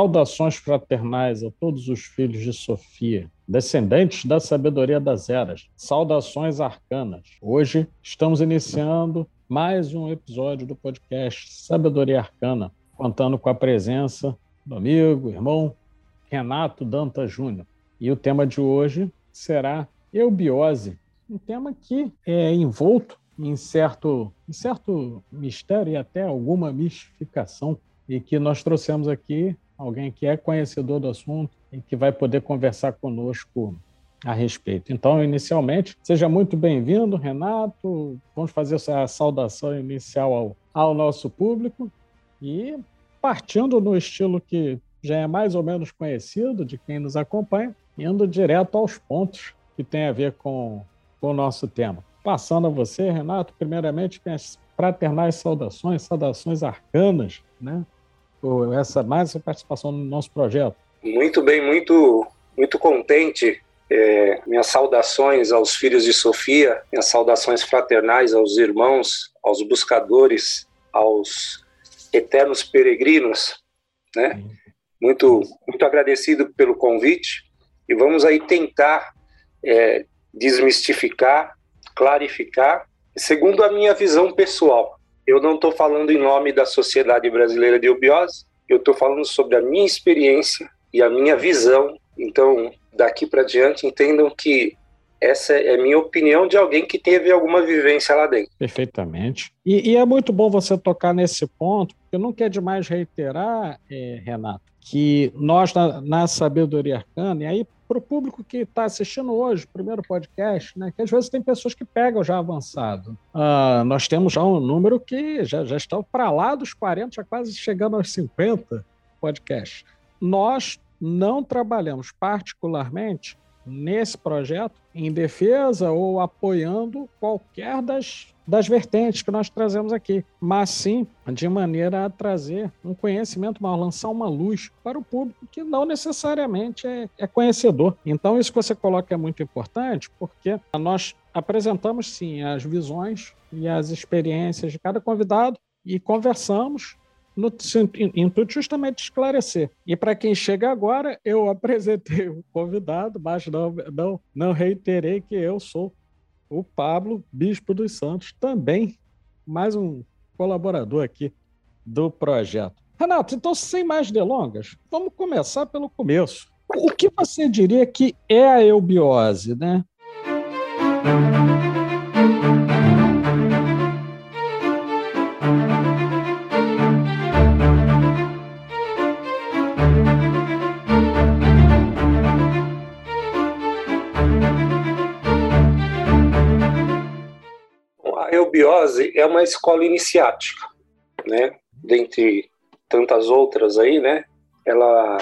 Saudações fraternais a todos os filhos de Sofia, descendentes da sabedoria das eras. Saudações arcanas. Hoje estamos iniciando mais um episódio do podcast Sabedoria Arcana, contando com a presença do amigo, irmão Renato Danta Júnior. E o tema de hoje será eubiose, um tema que é envolto em certo, em certo mistério e até alguma mistificação e que nós trouxemos aqui alguém que é conhecedor do assunto e que vai poder conversar conosco a respeito. Então, inicialmente, seja muito bem-vindo, Renato. Vamos fazer essa saudação inicial ao, ao nosso público e partindo no estilo que já é mais ou menos conhecido de quem nos acompanha, indo direto aos pontos que tem a ver com, com o nosso tema. Passando a você, Renato, primeiramente, minhas fraternais saudações, saudações arcanas, né? Por essa mais essa participação no nosso projeto. Muito bem, muito muito contente. É, minhas saudações aos filhos de Sofia, minhas saudações fraternais aos irmãos, aos buscadores, aos eternos peregrinos, né? Muito muito agradecido pelo convite e vamos aí tentar é, desmistificar, clarificar, segundo a minha visão pessoal. Eu não estou falando em nome da Sociedade Brasileira de Eubiose, eu estou falando sobre a minha experiência e a minha visão. Então, daqui para diante, entendam que essa é a minha opinião de alguém que teve alguma vivência lá dentro. Perfeitamente. E, e é muito bom você tocar nesse ponto, porque não quer demais reiterar, é, Renato, que nós, na, na sabedoria arcana, e aí para o público que está assistindo hoje, primeiro podcast, né, que às vezes tem pessoas que pegam já avançado. Uh, nós temos já um número que já, já está para lá dos 40, já quase chegando aos 50 podcasts. Nós não trabalhamos particularmente nesse projeto em defesa ou apoiando qualquer das, das vertentes que nós trazemos aqui, mas sim de maneira a trazer um conhecimento maior, lançar uma luz para o público que não necessariamente é, é conhecedor. Então, isso que você coloca é muito importante, porque nós apresentamos sim as visões e as experiências de cada convidado e conversamos no intuito justamente de esclarecer. E para quem chega agora, eu apresentei o convidado, mas não, não, não reiterei que eu sou o Pablo, Bispo dos Santos, também mais um colaborador aqui do projeto. Renato, então sem mais delongas, vamos começar pelo começo. O que você diria que é a eubiose, né? Eubiose é uma escola iniciática, né? Dentre tantas outras aí, né? Ela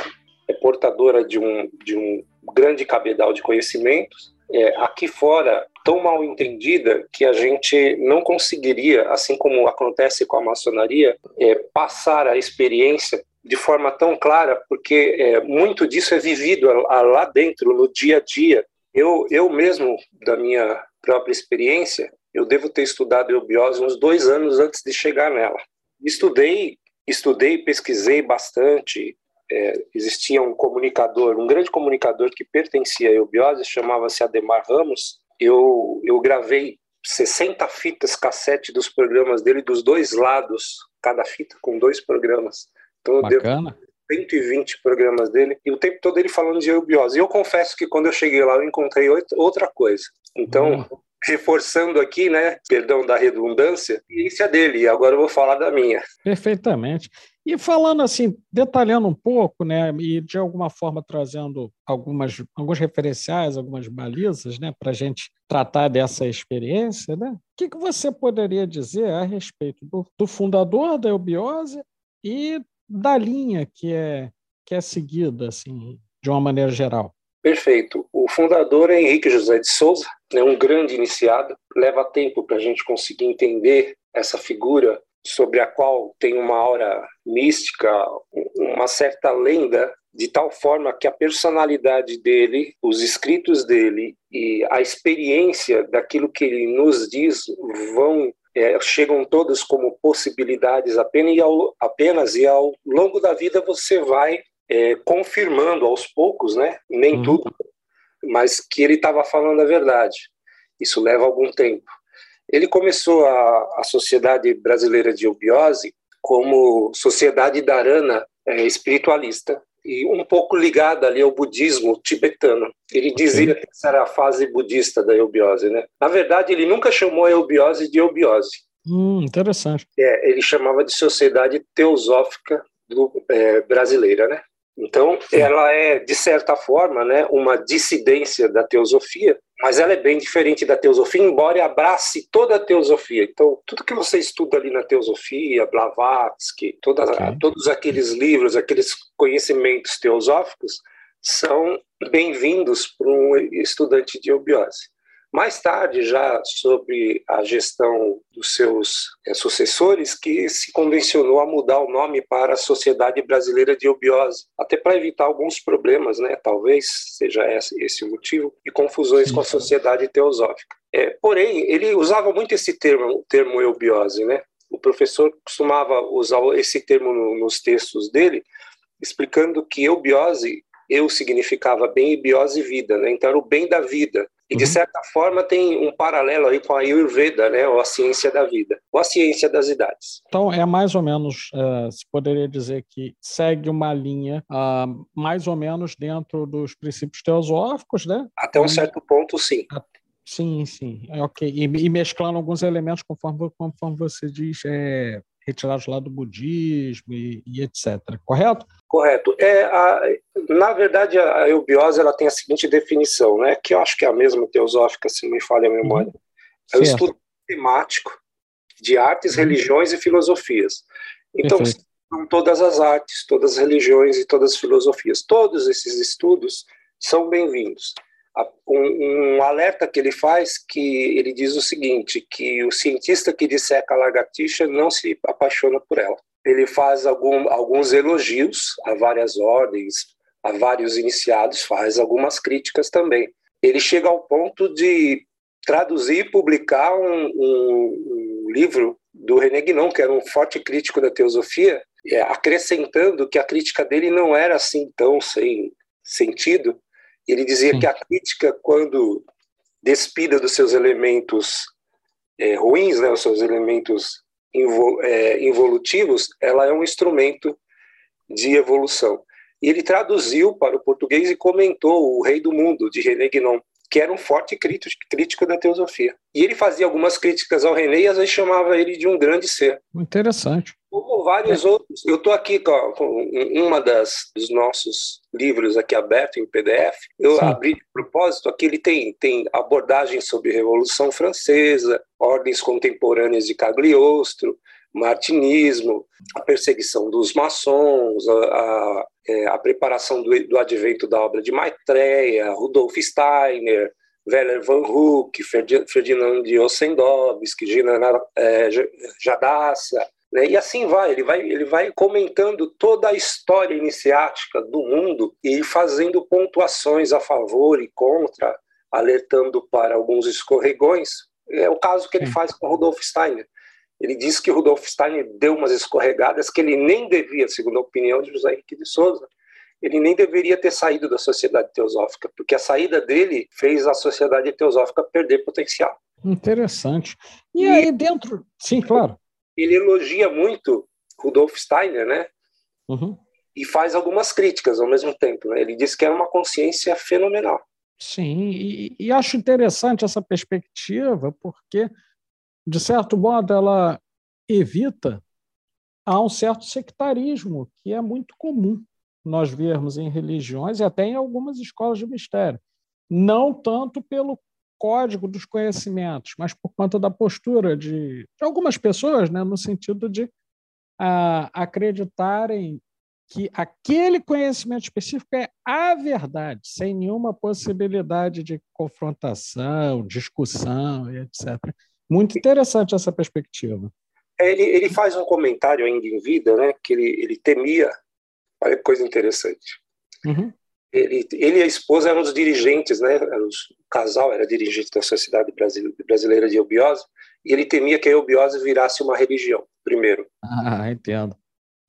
é portadora de um, de um grande cabedal de conhecimentos. É, aqui fora, tão mal entendida que a gente não conseguiria, assim como acontece com a maçonaria, é, passar a experiência de forma tão clara, porque é, muito disso é vivido lá dentro, no dia a dia. Eu, eu mesmo, da minha própria experiência, eu devo ter estudado eubiose uns dois anos antes de chegar nela. Estudei, estudei, pesquisei bastante. É, existia um comunicador, um grande comunicador que pertencia à eubiose, chamava-se Ademar Ramos. Eu, eu gravei 60 fitas cassete dos programas dele, dos dois lados, cada fita com dois programas. Então, Bacana. Deu 120 programas dele, e o tempo todo ele falando de eubiose. E eu confesso que quando eu cheguei lá, eu encontrei outra coisa. Então, hum reforçando aqui, né, perdão da redundância, a experiência dele, agora eu vou falar da minha. Perfeitamente. E falando assim, detalhando um pouco, né, e de alguma forma trazendo algumas, alguns referenciais, algumas balizas, né, para a gente tratar dessa experiência, né, o que, que você poderia dizer a respeito do, do fundador da eubiose e da linha que é, que é seguida, assim, de uma maneira geral? Perfeito. O fundador é Henrique José de Souza, né, um grande iniciado. Leva tempo para a gente conseguir entender essa figura sobre a qual tem uma aura mística, uma certa lenda, de tal forma que a personalidade dele, os escritos dele e a experiência daquilo que ele nos diz vão é, chegam todos como possibilidades apenas e, ao, apenas e ao longo da vida você vai é, confirmando aos poucos, né, nem uhum. tudo, mas que ele estava falando a verdade. Isso leva algum tempo. Ele começou a, a Sociedade Brasileira de Eubiose como Sociedade Dharana é, Espiritualista, e um pouco ligada ali ao budismo tibetano. Ele dizia que essa era a fase budista da eubiose, né? Na verdade, ele nunca chamou a eubiose de eubiose. Hum, interessante. É, ele chamava de Sociedade Teosófica do, é, Brasileira, né? Então, ela é, de certa forma, né, uma dissidência da teosofia, mas ela é bem diferente da teosofia, embora abrace toda a teosofia. Então, tudo que você estuda ali na teosofia, Blavatsky, okay. todos aqueles livros, aqueles conhecimentos teosóficos, são bem-vindos para um estudante de eubiose. Mais tarde, já sobre a gestão dos seus é, sucessores, que se convencionou a mudar o nome para a Sociedade Brasileira de Eubiose, até para evitar alguns problemas, né? talvez seja esse o motivo, e confusões Sim. com a Sociedade Teosófica. É, porém, ele usava muito esse termo, termo eubiose, né? O professor costumava usar esse termo no, nos textos dele, explicando que eubiose eu significava bem e biose vida, né? Então era o bem da vida. E de uhum. certa forma tem um paralelo aí com a Ayurveda, né? Ou a ciência da vida, ou a ciência das idades. Então é mais ou menos, uh, se poderia dizer que segue uma linha uh, mais ou menos dentro dos princípios teosóficos, né? Até um certo ponto, sim. Sim, sim, ok. E, e, mesclando alguns elementos conforme, conforme você diz, é, retirados lá do budismo e, e etc. Correto? Correto. É, a, na verdade, a eubiose ela tem a seguinte definição, né, que eu acho que é a mesma teosófica, se não me falha a memória. Uhum. É o estudo temático de artes, uhum. religiões e filosofias. Então, são todas as artes, todas as religiões e todas as filosofias. Todos esses estudos são bem-vindos um, um, alerta que ele faz que ele diz o seguinte, que o cientista que disseca a lagartixa não se apaixona por ela. Ele faz algum, alguns elogios a várias ordens, a vários iniciados, faz algumas críticas também. Ele chega ao ponto de traduzir e publicar um, um, um livro do René Guinon, que era um forte crítico da teosofia, é, acrescentando que a crítica dele não era assim tão sem sentido, ele dizia Sim. que a crítica, quando despida dos seus elementos é, ruins, né, os seus elementos invol, é, involutivos, ela é um instrumento de evolução. E ele traduziu para o português e comentou O Rei do Mundo, de René Guinon, que era um forte crítico, crítico da teosofia. E ele fazia algumas críticas ao René e às vezes chamava ele de um grande ser. Interessante. Como vários é. outros. Eu estou aqui com, com uma das dos nossos livros aqui aberto em PDF. Eu Sim. abri de propósito. Aqui ele tem, tem abordagens sobre Revolução Francesa, ordens contemporâneas de Cagliostro, martinismo, a perseguição dos maçons, a, a, é, a preparação do, do, advento da obra de Maitreya, Rudolf Steiner, Werner van Huck, Ferdinand de Ossendowski, Gina é, Jadassa, né? E assim vai, ele vai, ele vai comentando toda a história iniciática do mundo e fazendo pontuações a favor e contra, alertando para alguns escorregões. É o caso que ele faz com Rudolf Steiner. Ele diz que Rudolf Steiner deu umas escorregadas que ele nem devia, segundo a opinião de José Henrique de Souza, ele nem deveria ter saído da sociedade teosófica, porque a saída dele fez a sociedade teosófica perder potencial. Interessante. E, e aí dentro, sim, claro. Ele elogia muito Rudolf Steiner, né? Uhum. E faz algumas críticas ao mesmo tempo. Né? Ele diz que é uma consciência fenomenal. Sim, e, e acho interessante essa perspectiva, porque de certo modo, ela evita há um certo sectarismo que é muito comum nós vermos em religiões e até em algumas escolas de mistério. Não tanto pelo código dos conhecimentos, mas por conta da postura de, de algumas pessoas, né, no sentido de a, acreditarem que aquele conhecimento específico é a verdade, sem nenhuma possibilidade de confrontação, discussão e etc. Muito interessante essa perspectiva. Ele, ele faz um comentário ainda em vida, né, que ele, ele temia, olha que coisa interessante. Uhum. Ele, ele e a esposa eram os dirigentes, né, o casal era dirigente da Sociedade Brasileira de Eubiose, e ele temia que a eubiose virasse uma religião, primeiro. Ah, entendo.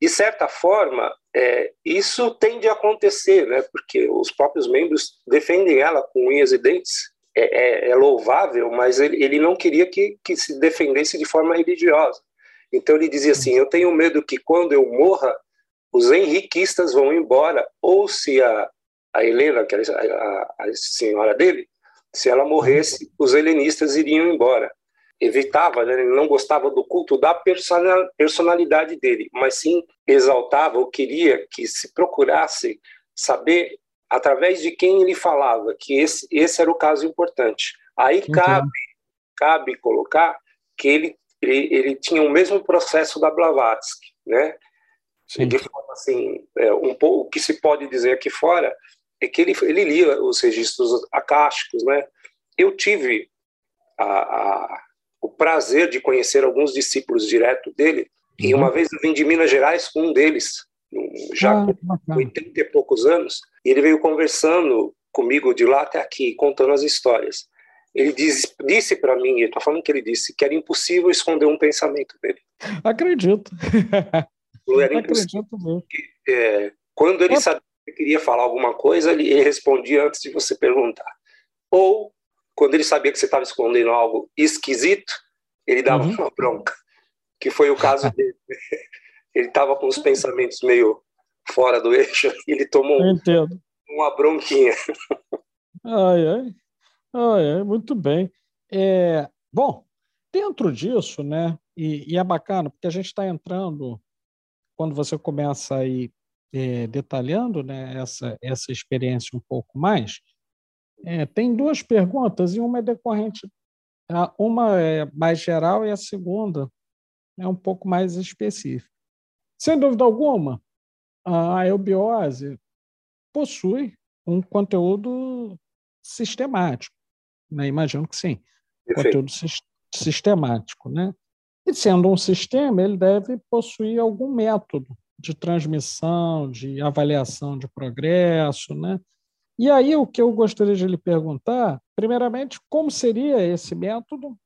De certa forma, é, isso tende a acontecer, né? Porque os próprios membros defendem ela com unhas e dentes. É, é, é louvável, mas ele, ele não queria que, que se defendesse de forma religiosa. Então ele dizia assim: Eu tenho medo que quando eu morra, os henriquistas vão embora, ou se a, a Helena, que era a, a senhora dele, se ela morresse, os helenistas iriam embora. Evitava, né? ele não gostava do culto da personalidade dele, mas sim exaltava ou queria que se procurasse saber através de quem ele falava, que esse, esse era o caso importante. Aí cabe, cabe colocar que ele, ele, ele tinha o mesmo processo da Blavatsky, né? Sim. De forma assim, é, um pouco, o que se pode dizer aqui fora é que ele, ele lia os registros acásticos, né? Eu tive a, a, o prazer de conhecer alguns discípulos direto dele, uhum. e uma vez eu vim de Minas Gerais com um deles, já com 80 e poucos anos, e ele veio conversando comigo de lá até aqui, contando as histórias. Ele diz, disse para mim, estou falando que ele disse, que era impossível esconder um pensamento dele. Acredito. Era impossível. Acredito é, quando ele sabia que queria falar alguma coisa, ele, respondia antes de você perguntar. Ou, quando ele sabia que você estava escondendo algo esquisito, ele dava uhum. uma bronca, que foi o caso dele. ele estava com os pensamentos meio fora do eixo ele tomou uma bronquinha. Ai, ai. Ai, ai muito bem. É, bom, dentro disso, né, e, e é bacana, porque a gente está entrando, quando você começa aí é, detalhando né, essa, essa experiência um pouco mais, é, tem duas perguntas, e uma é decorrente, uma é mais geral e a segunda é um pouco mais específica. Sem dúvida alguma, a eubiose possui um conteúdo sistemático. Né? Imagino que sim, Perfeito. conteúdo sistemático. Né? E sendo um sistema, ele deve possuir algum método de transmissão, de avaliação de progresso. Né? E aí, o que eu gostaria de lhe perguntar, primeiramente, como seria esse método?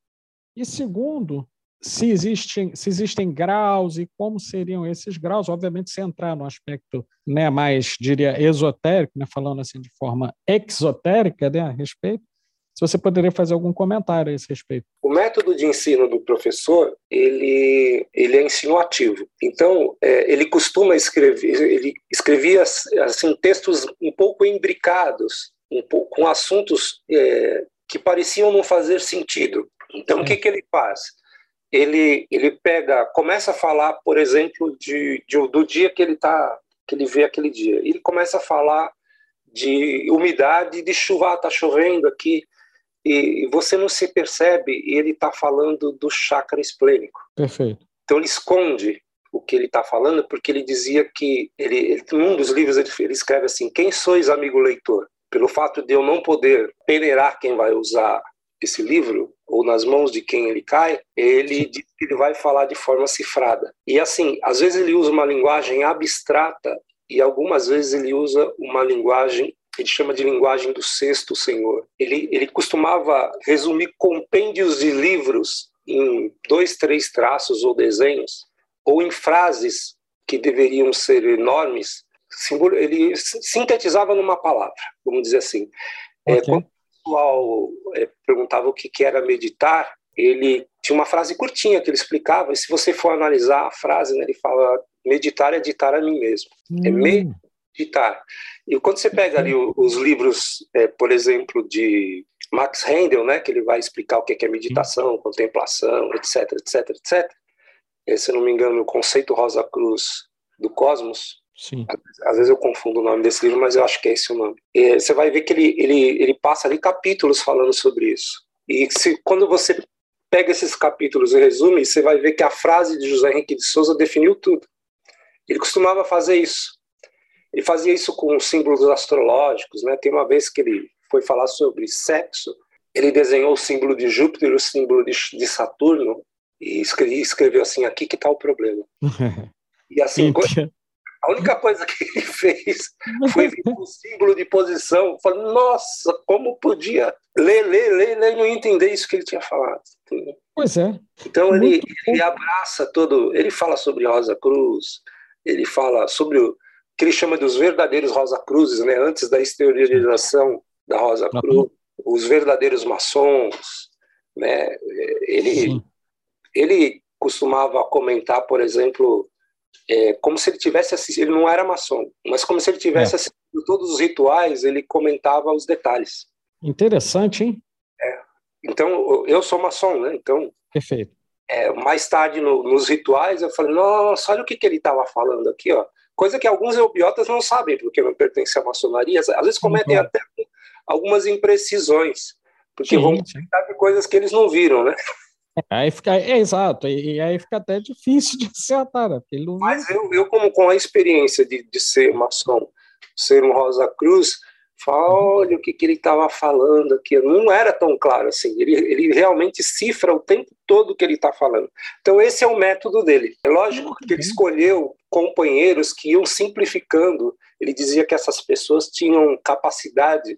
E segundo, se existem, se existem graus e como seriam esses graus, obviamente, se entrar no aspecto né, mais, diria, esotérico, né, falando assim de forma exotérica né, a respeito, se você poderia fazer algum comentário a esse respeito. O método de ensino do professor, ele, ele é insinuativo. Então, é, ele costuma escrever, ele escrevia assim, textos um pouco imbricados, um pouco, com assuntos é, que pareciam não fazer sentido. Então, é. o que, que ele faz? ele, ele pega, começa a falar, por exemplo, de, de do dia que ele tá, que ele vê aquele dia. Ele começa a falar de umidade, de chuva, está chovendo aqui, e você não se percebe, e ele está falando do chakra esplênico. Perfeito. Então ele esconde o que ele está falando, porque ele dizia que, ele, ele, num dos livros ele, ele escreve assim, quem sois, amigo leitor? Pelo fato de eu não poder peneirar quem vai usar esse livro, ou nas mãos de quem ele cai, ele diz que ele vai falar de forma cifrada. E assim, às vezes ele usa uma linguagem abstrata e algumas vezes ele usa uma linguagem ele chama de linguagem do sexto senhor. Ele, ele costumava resumir compêndios de livros em dois, três traços ou desenhos, ou em frases que deveriam ser enormes, ele sintetizava numa palavra, vamos dizer assim. É, okay. É, quando pessoal é, perguntava o que, que era meditar, ele tinha uma frase curtinha que ele explicava, e se você for analisar a frase, né, ele fala: meditar é ditar a mim mesmo. É hum. É meditar. E quando você pega ali os livros, é, por exemplo, de Max Handel, né, que ele vai explicar o que é meditação, contemplação, etc, etc, etc. É, se não me engano, o conceito Rosa Cruz do cosmos, Sim. Às vezes eu confundo o nome desse livro, mas eu acho que é esse o nome. E você vai ver que ele, ele, ele passa ali capítulos falando sobre isso. E se, quando você pega esses capítulos e resume, você vai ver que a frase de José Henrique de Souza definiu tudo. Ele costumava fazer isso. Ele fazia isso com símbolos astrológicos. Né? Tem uma vez que ele foi falar sobre sexo, ele desenhou o símbolo de Júpiter o símbolo de, de Saturno e escreveu, escreveu assim: aqui que está o problema. e assim, a única coisa que ele fez foi vir com um símbolo de posição. Falei, nossa, como podia ler, ler, ler, ler e não entender isso que ele tinha falado. Pois é. Então ele, ele abraça todo. Ele fala sobre Rosa Cruz, ele fala sobre o, que ele chama dos verdadeiros Rosa Cruzes, né, antes da exteriorização da Rosa Cruz, os verdadeiros maçons, né, ele, ele costumava comentar, por exemplo, é, como se ele tivesse assistido, ele não era maçom, mas como se ele tivesse é. assistido todos os rituais, ele comentava os detalhes. Interessante, hein? É. Então, eu sou maçom, né? Então, Perfeito. É, mais tarde, no, nos rituais, eu falei, nossa, olha o que, que ele estava falando aqui, ó. Coisa que alguns eubiotas não sabem, porque não pertencem à maçonaria. Às vezes cometem uhum. até algumas imprecisões, porque sim, vão comentar de coisas que eles não viram, né? Aí fica, é exato, e, aí fica até difícil de acertar, né? Mas eu, eu, como com a experiência de, de ser maçom, ser um Rosa Cruz, falo, olha o que, que ele estava falando aqui, não era tão claro assim, ele, ele realmente cifra o tempo todo o que ele está falando. Então esse é o método dele. É lógico que ele escolheu companheiros que iam simplificando, ele dizia que essas pessoas tinham capacidade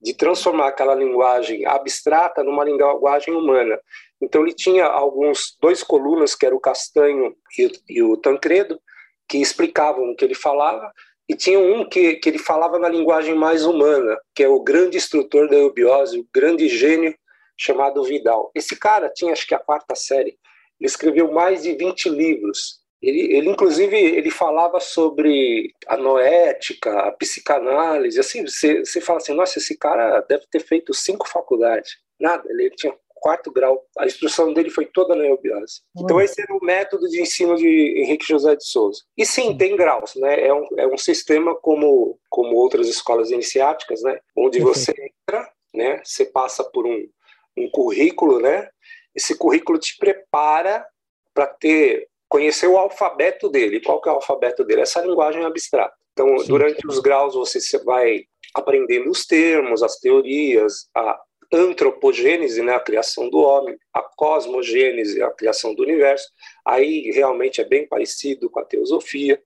de transformar aquela linguagem abstrata numa linguagem humana. Então ele tinha alguns dois colunas que era o Castanho e, e o Tancredo que explicavam o que ele falava e tinha um que, que ele falava na linguagem mais humana, que é o grande instrutor da eubiose, o grande gênio chamado Vidal. Esse cara tinha acho que a quarta série. Ele escreveu mais de 20 livros. Ele, ele inclusive ele falava sobre a noética, a psicanálise. Assim, você, você fala assim, nossa, esse cara deve ter feito cinco faculdades. Nada, ele tinha quarto grau. A instrução dele foi toda na eubiose. Então esse era o método de ensino de Henrique José de Souza. E sim, tem graus, né? É um, é um sistema como, como outras escolas iniciáticas, né? Onde você entra, né? Você passa por um, um currículo, né? Esse currículo te prepara para ter conhecer o alfabeto dele. Qual que é o alfabeto dele? Essa linguagem abstrata. Então, Sim. durante os graus você vai aprendendo os termos, as teorias, a antropogênese, né, a criação do homem, a cosmogênese, a criação do universo. Aí realmente é bem parecido com a teosofia,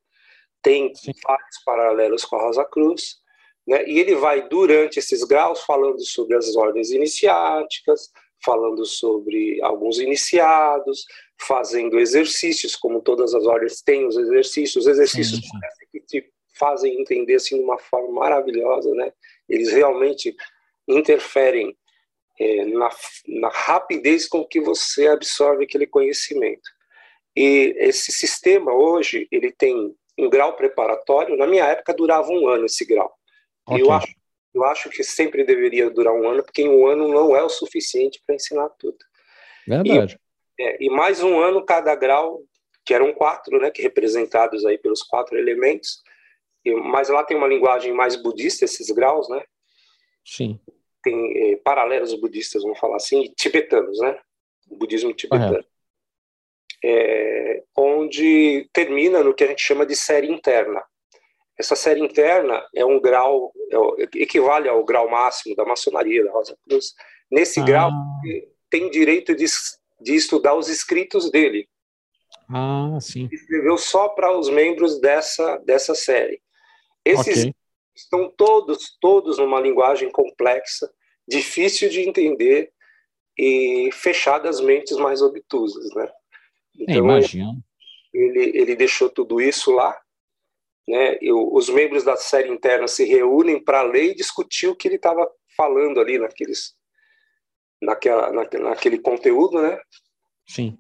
tem Sim. vários paralelos com a Rosa Cruz, né? E ele vai durante esses graus falando sobre as ordens iniciáticas, falando sobre alguns iniciados, fazendo exercícios, como todas as ordens têm os exercícios, os exercícios sim, que te fazem entender assim de uma forma maravilhosa, né? Eles realmente interferem é, na, na rapidez com que você absorve aquele conhecimento. E esse sistema hoje, ele tem um grau preparatório, na minha época durava um ano esse grau. Okay. E eu acho, eu acho que sempre deveria durar um ano, porque um ano não é o suficiente para ensinar tudo. Verdade. E, é, e, mais um ano cada grau, que eram quatro, né, que representados aí pelos quatro elementos, e, mas lá tem uma linguagem mais budista, esses graus, né? Sim tem é, paralelos budistas, vamos falar assim, e tibetanos, né? O budismo tibetano. É, onde termina no que a gente chama de série interna. Essa série interna é um grau, é, equivale ao grau máximo da maçonaria, da Rosa Cruz. Nesse ah. grau, tem direito de, de estudar os escritos dele. Ah, sim. Escreveu só para os membros dessa, dessa série. Esses okay estão todos, todos numa linguagem complexa, difícil de entender e fechadas mentes mais obtusas, né? Então, imagino. Ele, ele deixou tudo isso lá, né? E os membros da série interna se reúnem para ler e discutir o que ele estava falando ali naqueles, naquela, naquele, naquele conteúdo, né? Sim.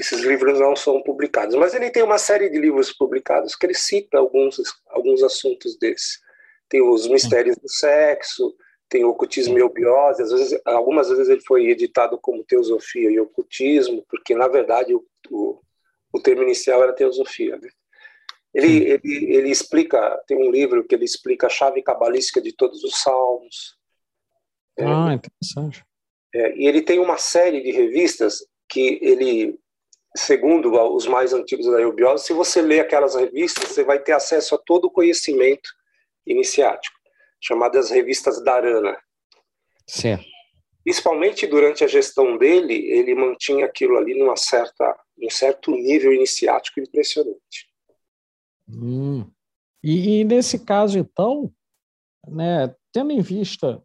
Esses livros não são publicados, mas ele tem uma série de livros publicados que ele cita alguns, alguns assuntos desses. Tem os mistérios do sexo, tem o ocultismo e obiose, às vezes, algumas vezes ele foi editado como teosofia e ocultismo, porque na verdade o, o, o termo inicial era teosofia. Né? Ele, ele, ele explica, tem um livro que ele explica a chave cabalística de todos os salmos. Ah, é, interessante. É, e ele tem uma série de revistas que ele segundo os mais antigos da eubiose, se você ler aquelas revistas, você vai ter acesso a todo o conhecimento iniciático, chamadas revistas Dharana. Certo. Principalmente durante a gestão dele, ele mantinha aquilo ali numa certa, um certo nível iniciático impressionante. Hum. E, e, nesse caso, então, né, tendo em vista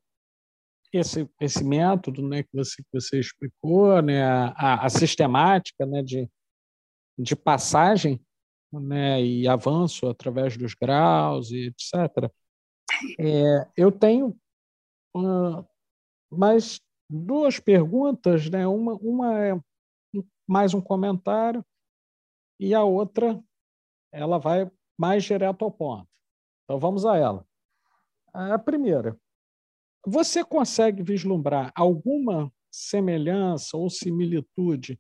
esse, esse método né, que, você, que você explicou, né, a, a sistemática né, de, de passagem né, e avanço através dos graus e etc. É, eu tenho uh, mais duas perguntas, né? Uma, uma é mais um comentário e a outra ela vai mais direto ao ponto. Então vamos a ela. A primeira, você consegue vislumbrar alguma semelhança ou similitude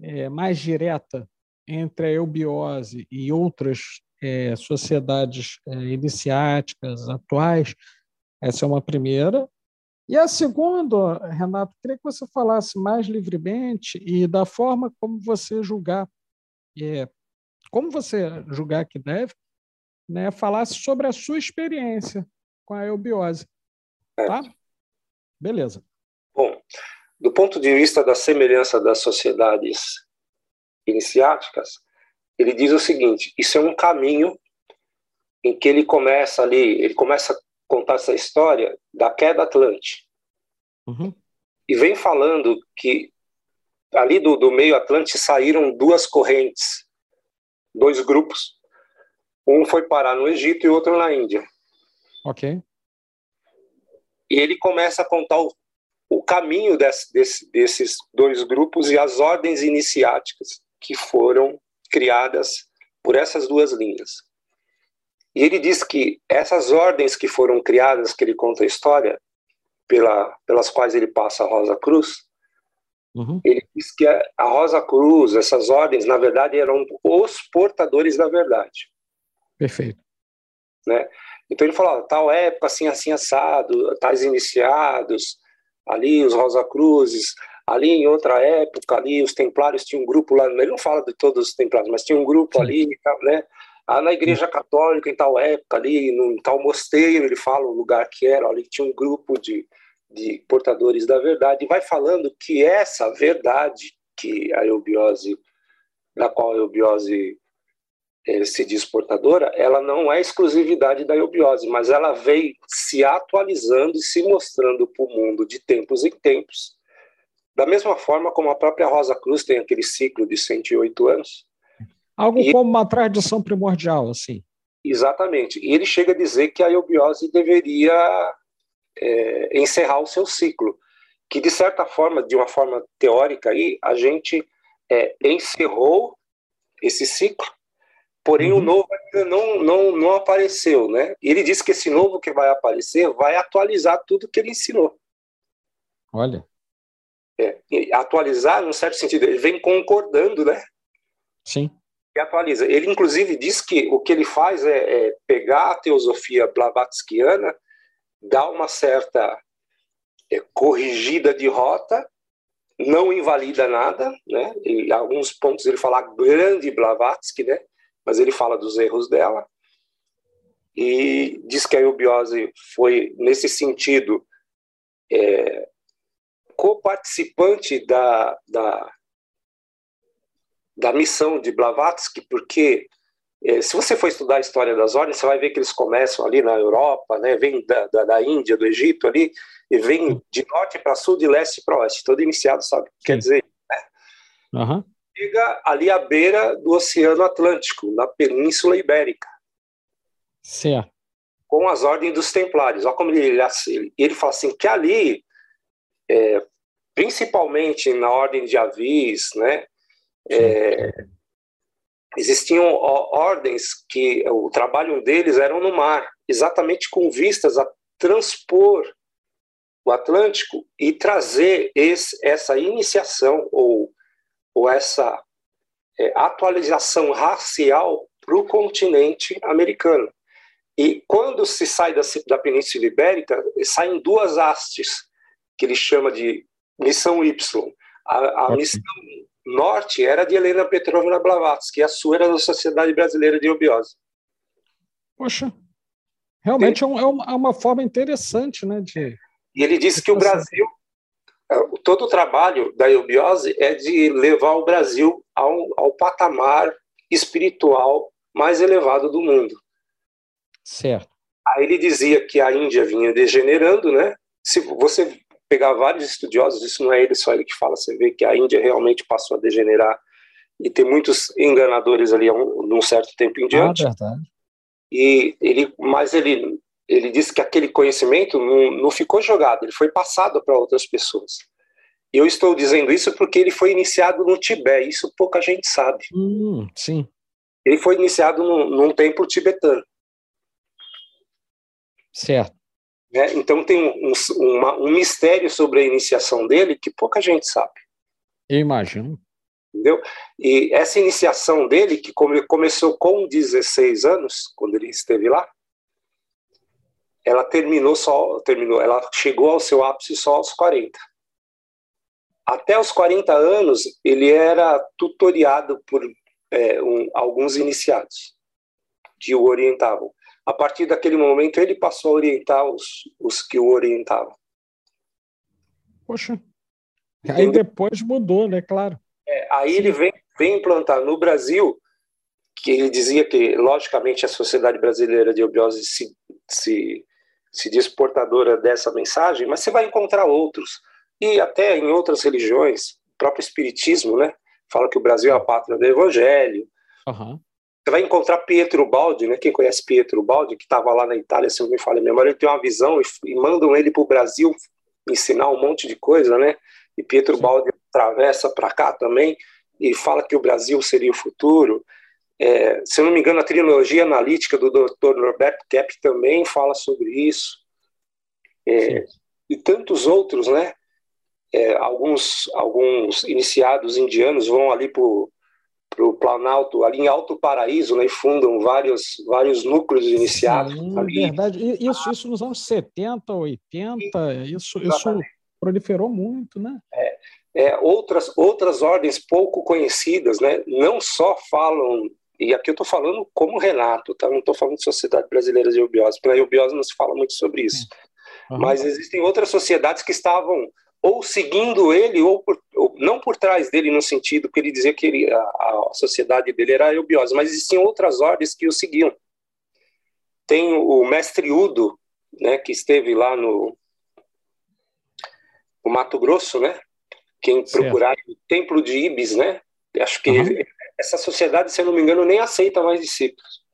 é, mais direta entre a eubiose e outras é, sociedades é, iniciáticas atuais? Essa é uma primeira. E a segunda, Renato, queria que você falasse mais livremente e da forma como você julgar, é, como você julgar que deve, né, falasse sobre a sua experiência com a eubiose. Tá? Beleza. Bom, do ponto de vista da semelhança das sociedades iniciáticas, ele diz o seguinte: isso é um caminho em que ele começa ali, ele começa a contar essa história da queda Atlântica. Uhum. E vem falando que ali do, do meio Atlântico saíram duas correntes, dois grupos. Um foi parar no Egito e outro na Índia. Ok. E ele começa a contar o, o caminho desse, desse, desses dois grupos e as ordens iniciáticas que foram criadas por essas duas linhas. E ele diz que essas ordens que foram criadas, que ele conta a história, pela, pelas quais ele passa a Rosa Cruz, uhum. ele diz que a, a Rosa Cruz, essas ordens, na verdade, eram os portadores da verdade. Perfeito. Né? Então ele falou, tal época, assim, assim, assado, tais iniciados, ali os Rosa Cruzes, ali em outra época, ali os templários tinham um grupo lá, ele não fala de todos os templários, mas tinha um grupo ali, né? Ah, na igreja católica, em tal época, ali, em tal mosteiro, ele fala o lugar que era, ali tinha um grupo de, de portadores da verdade, e vai falando que essa verdade que a eubiose, na qual a eubiose se diz portadora, ela não é exclusividade da eubiose, mas ela veio se atualizando e se mostrando para o mundo de tempos em tempos, da mesma forma como a própria Rosa Cruz tem aquele ciclo de 108 anos, Algo e, como uma tradição primordial, assim. Exatamente. E ele chega a dizer que a eubiose deveria é, encerrar o seu ciclo, que de certa forma, de uma forma teórica, aí, a gente é, encerrou esse ciclo, porém uhum. o novo ainda não, não, não apareceu, né? Ele diz que esse novo que vai aparecer vai atualizar tudo que ele ensinou. Olha. É, atualizar, num certo sentido, ele vem concordando, né? Sim e atualiza. Ele, inclusive, diz que o que ele faz é, é pegar a teosofia blavatskiana, dar uma certa é, corrigida de rota, não invalida nada, né? Em alguns pontos ele fala grande Blavatsky, né? Mas ele fala dos erros dela e diz que a eubiose foi nesse sentido é, co-participante da, da da missão de Blavatsky, porque é, se você for estudar a história das ordens, você vai ver que eles começam ali na Europa, né, vem da, da, da Índia, do Egito ali, e vem de norte para sul, de leste para oeste. Todo iniciado sabe o que quer dizer. Né? Uhum. Chega ali à beira do Oceano Atlântico, na Península Ibérica. Certo. Com as ordens dos Templários. Olha como ele, ele, ele fala assim, que ali, é, principalmente na ordem de Avis, né, é, existiam ordens que o trabalho deles era no mar, exatamente com vistas a transpor o Atlântico e trazer esse, essa iniciação ou, ou essa é, atualização racial para o continente americano. E quando se sai da, da Península Ibérica, saem duas hastes, que ele chama de missão Y. A, a missão norte era de Helena Petrovna Blavatsky, a sua era da Sociedade Brasileira de Eubiose. Poxa, realmente é, um, é, uma forma interessante, né? De... E ele disse que o Brasil, é, todo o trabalho da eubiose é de levar o Brasil ao, ao patamar espiritual mais elevado do mundo. Certo. Aí ele dizia que a Índia vinha degenerando, né? Se você pegar vários estudiosos, isso não é ele só ele que fala, você vê que a Índia realmente passou a degenerar e tem muitos enganadores ali um, num certo tempo em diante. Ah, verdade. E ele, mas ele, ele disse que aquele conhecimento não, não ficou jogado, ele foi passado para outras pessoas. E eu estou dizendo isso porque ele foi iniciado no Tibete, isso pouca gente sabe. Hum, sim. Ele foi iniciado num, num templo tibetano. Certo. É, então tem um, uma, um mistério sobre a iniciação dele que pouca gente sabe. Eu imagino. Entendeu? E essa iniciação dele, que come, começou com 16 anos, quando ele esteve lá, ela terminou só, terminou, ela chegou ao seu ápice só aos 40. Até os 40 anos, ele era tutoriado por é, um, alguns iniciados que o orientavam. A partir daquele momento, ele passou a orientar os, os que o orientavam. Poxa, aí depois mudou, né? Claro. É, aí Sim. ele vem, vem implantar no Brasil, que ele dizia que, logicamente, a Sociedade Brasileira de Obiose se, se, se diz portadora dessa mensagem, mas você vai encontrar outros. E até em outras religiões, o próprio Espiritismo, né? Fala que o Brasil é a pátria do Evangelho. Uhum. Você vai encontrar Pietro Baldi, né? Quem conhece Pietro Baldi, que estava lá na Itália, se não me falha a memória, ele tem uma visão e, e mandam ele para o Brasil ensinar um monte de coisa, né? E Pietro Sim. Baldi atravessa para cá também e fala que o Brasil seria o futuro. É, se eu não me engano, a trilogia analítica do Dr. Norberto Kepp também fala sobre isso. É, e tantos outros, né? É, alguns, alguns iniciados indianos vão ali para o Planalto, ali em Alto Paraíso, né, e fundam vários, vários núcleos iniciados. Sim, ali. verdade. Isso, isso nos anos 70, 80, isso, isso proliferou muito, né? É, é, outras, outras ordens pouco conhecidas, né, não só falam, e aqui eu estou falando como Renato, tá? não estou falando de Sociedade Brasileira de Eubiose, porque na Eubiose não se fala muito sobre isso. Uhum. Mas existem outras sociedades que estavam ou seguindo ele, ou, por, ou, não por trás dele, no sentido que ele dizia que ele, a, a, sociedade dele era a eubiose, mas existiam outras ordens que o seguiam. Tem o mestre Udo, né, que esteve lá no, no Mato Grosso, né, quem procurar o Templo de Ibis, né, acho que uhum. Essa sociedade, se eu não me engano, nem aceita mais discípulos.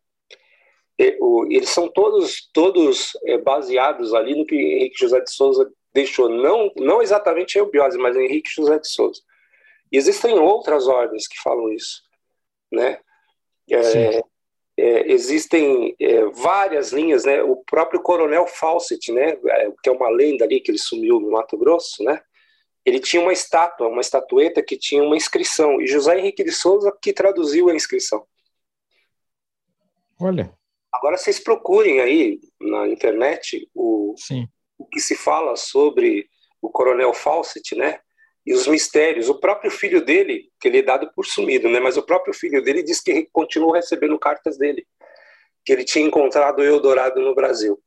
Eles são todos, todos é, baseados ali no que Henrique José de Souza deixou não, não exatamente Eubiose, mas Henrique José de Souza. E existem outras ordens que falam isso, né? É, é, existem é, várias linhas, né? O próprio Coronel Fawcett, né? É, que é uma lenda ali que ele sumiu no Mato Grosso, né? Ele tinha uma estátua, uma estatueta que tinha uma inscrição e José Henrique de Souza que traduziu a inscrição. Olha. Agora vocês procurem aí na internet o Sim o que se fala sobre o coronel Fawcett, né? E os mistérios. O próprio filho dele, que ele é dado por sumido, né? Mas o próprio filho dele diz que continuou recebendo cartas dele, que ele tinha encontrado o Eldorado no Brasil.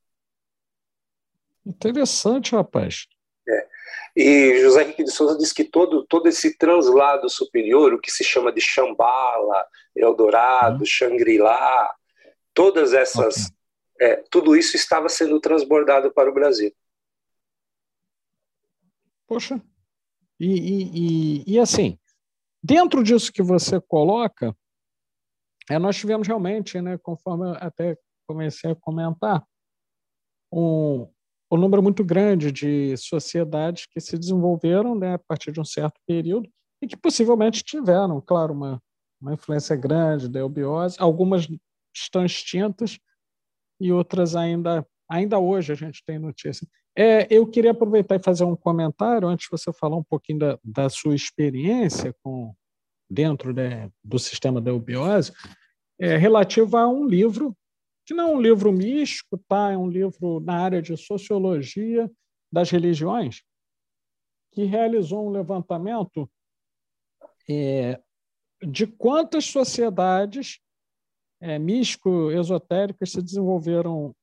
Interessante, rapaz. É. E José Henrique de Souza diz que todo, todo esse translado superior, o que se chama de Shambhala, Eldorado, uhum. Shangri-La, todas essas, okay. é, tudo isso estava sendo transbordado para o Brasil. Poxa, e, e, e, e, assim, dentro disso que você coloca, é, nós tivemos realmente, né, conforme eu até comecei a comentar, um, um número muito grande de sociedades que se desenvolveram né, a partir de um certo período e que possivelmente tiveram, claro, uma, uma influência grande da eubiose. Algumas estão extintas e outras ainda, ainda hoje a gente tem notícia. É, eu queria aproveitar e fazer um comentário antes de você falar um pouquinho da, da sua experiência com dentro né, do sistema da eubiose, é, relativo a um livro que não é um livro místico, tá? É um livro na área de sociologia das religiões que realizou um levantamento é, de quantas sociedades é, místico-esotéricas se desenvolveram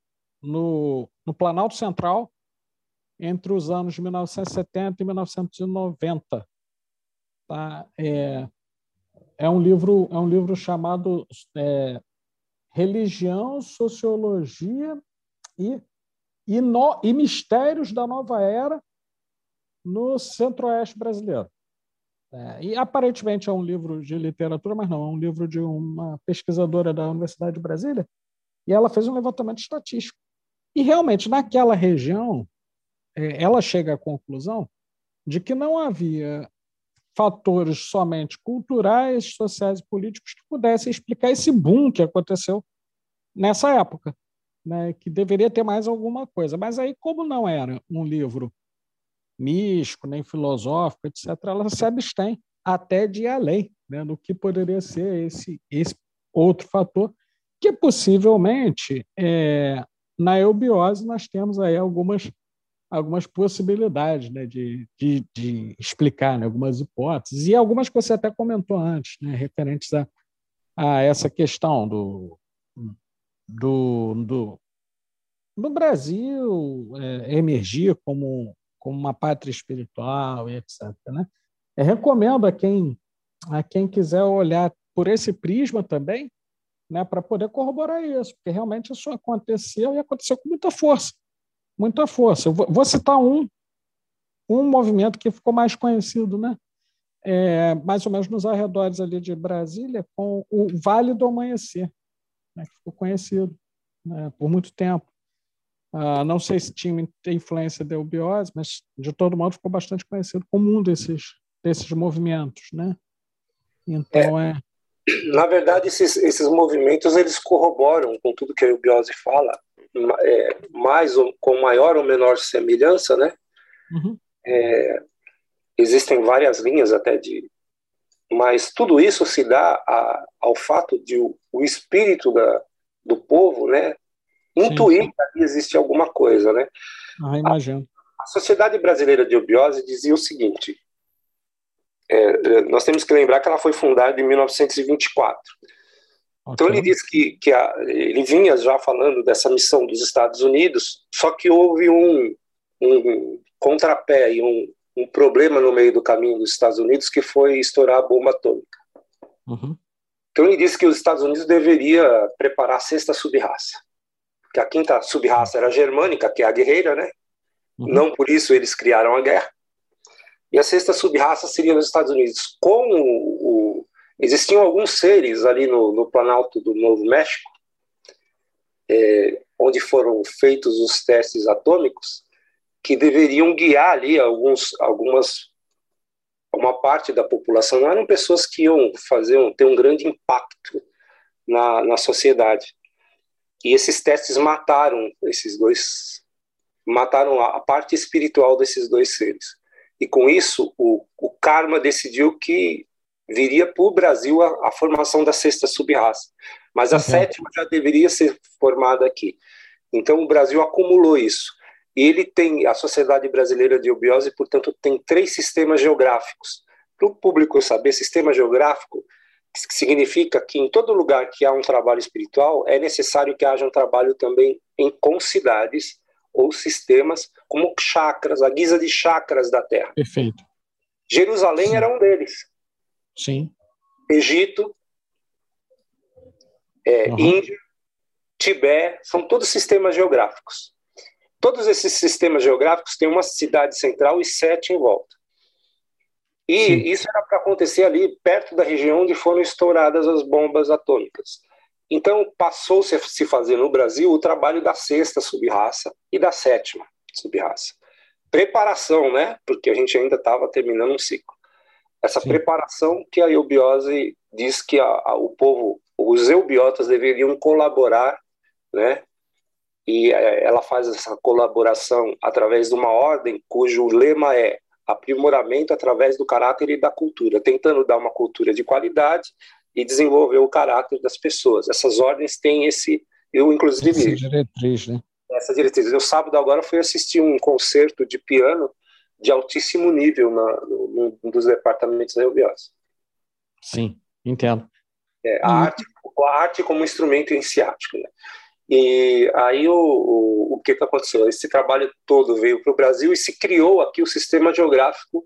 no, no Planalto Central entre os anos de 1970 e 1990. Tá? É, é um livro é um livro chamado é, Religião, Sociologia e, e, no, e Mistérios da Nova Era no Centro-Oeste brasileiro. É, e aparentemente é um livro de literatura, mas não, é um livro de uma pesquisadora da Universidade de Brasília, e ela fez um levantamento estatístico. E realmente, naquela região, é, ela chega à conclusão de que não havia fatores somente culturais, sociais e políticos que pudessem explicar esse boom que aconteceu nessa época, né, que deveria ter mais alguma coisa. Mas aí, como não era um livro místico, nem filosófico, etc., ela se abstém até de ir além né, do que poderia ser esse, esse outro fator, que possivelmente é, na eubiose nós temos aí algumas, algumas possibilidades né, de, de, de explicar né, algumas hipóteses, e algumas que você até comentou antes, né, referentes a, a essa questão do, do, do, do Brasil é, emergir como como uma pátria espiritual e etc. Né? Eu recomendo a quem, a quem quiser olhar por esse prisma também, né, para poder corroborar isso, porque realmente isso aconteceu e aconteceu com muita força, muita força. Eu vou, vou citar um, um movimento que ficou mais conhecido, né? É, mais ou menos nos arredores ali de Brasília, com o Vale do Amanhecer, né, que ficou conhecido né, por muito tempo. Uh, não sei se tinha influência da eubiose, mas de todo modo ficou bastante conhecido como um desses, desses movimentos, né? Então é. é... Na verdade, esses, esses movimentos eles corroboram com tudo que a eubiose fala, é, mais ou, com maior ou menor semelhança, né? Uhum. É, existem várias linhas até de, mas tudo isso se dá a, ao fato de o, o espírito da, do povo, né, intuir que existe alguma coisa, né? Ah, imagino. A, a Sociedade Brasileira de Obiose dizia o seguinte: é, nós temos que lembrar que ela foi fundada em 1924. Okay. Então ele diz que, que a, ele vinha já falando dessa missão dos Estados Unidos, só que houve um, um contrapé e um, um problema no meio do caminho dos Estados Unidos que foi estourar a bomba atômica. Uhum. Então ele disse que os Estados Unidos deveria preparar a sexta subraça que a quinta subraça era a germânica, que é a guerreira, né? Uhum. Não por isso eles criaram a guerra. E a sexta subraça seria nos Estados Unidos. Como o, existiam alguns seres ali no, no Planalto do Novo México, é, onde foram feitos os testes atômicos, que deveriam guiar ali alguns, algumas uma parte da população. Não eram pessoas que iam fazer um, ter um grande impacto na, na sociedade. E esses testes mataram esses dois, mataram a parte espiritual desses dois seres. E com isso, o, o karma decidiu que viria para o Brasil a, a, formação da sexta subraça. Mas a uhum. sétima já deveria ser formada aqui. Então o Brasil acumulou isso. E ele tem, a Sociedade Brasileira de Obiose, portanto, tem três sistemas geográficos. Para o público saber, sistema geográfico significa que em todo lugar que há um trabalho espiritual é necessário que haja um trabalho também em com cidades ou sistemas como chakras, a guisa de chakras da Terra. Perfeito. Jerusalém Sim. era um deles. Sim. Egito, é, uhum. Índia, Tibete, são todos sistemas geográficos. Todos esses sistemas geográficos têm uma cidade central e sete em volta. E Sim. isso era para acontecer ali perto da região onde foram estouradas as bombas atômicas. Então passou-se a se fazer no Brasil o trabalho da sexta subraça e da sétima subraça. Preparação, né? Porque a gente ainda estava terminando um ciclo. Essa Sim. preparação que a eubiose diz que a, a, o povo, os eubiotas deveriam colaborar, né? E é, ela faz essa colaboração através de uma ordem cujo lema é aprimoramento através do caráter e da cultura, tentando dar uma cultura de qualidade e desenvolver o caráter das pessoas. Essas ordens têm esse, eu inclusive essa diretriz, né? Essa diretriz. Eu sábado agora fui assistir um concerto de piano de altíssimo nível na, no, dos departamentos da UBS. Sim, entendo. É, a, hum. arte, a arte como instrumento iniciático, né? E aí o, o, o que, que aconteceu? Esse trabalho todo veio para o Brasil e se criou aqui o sistema geográfico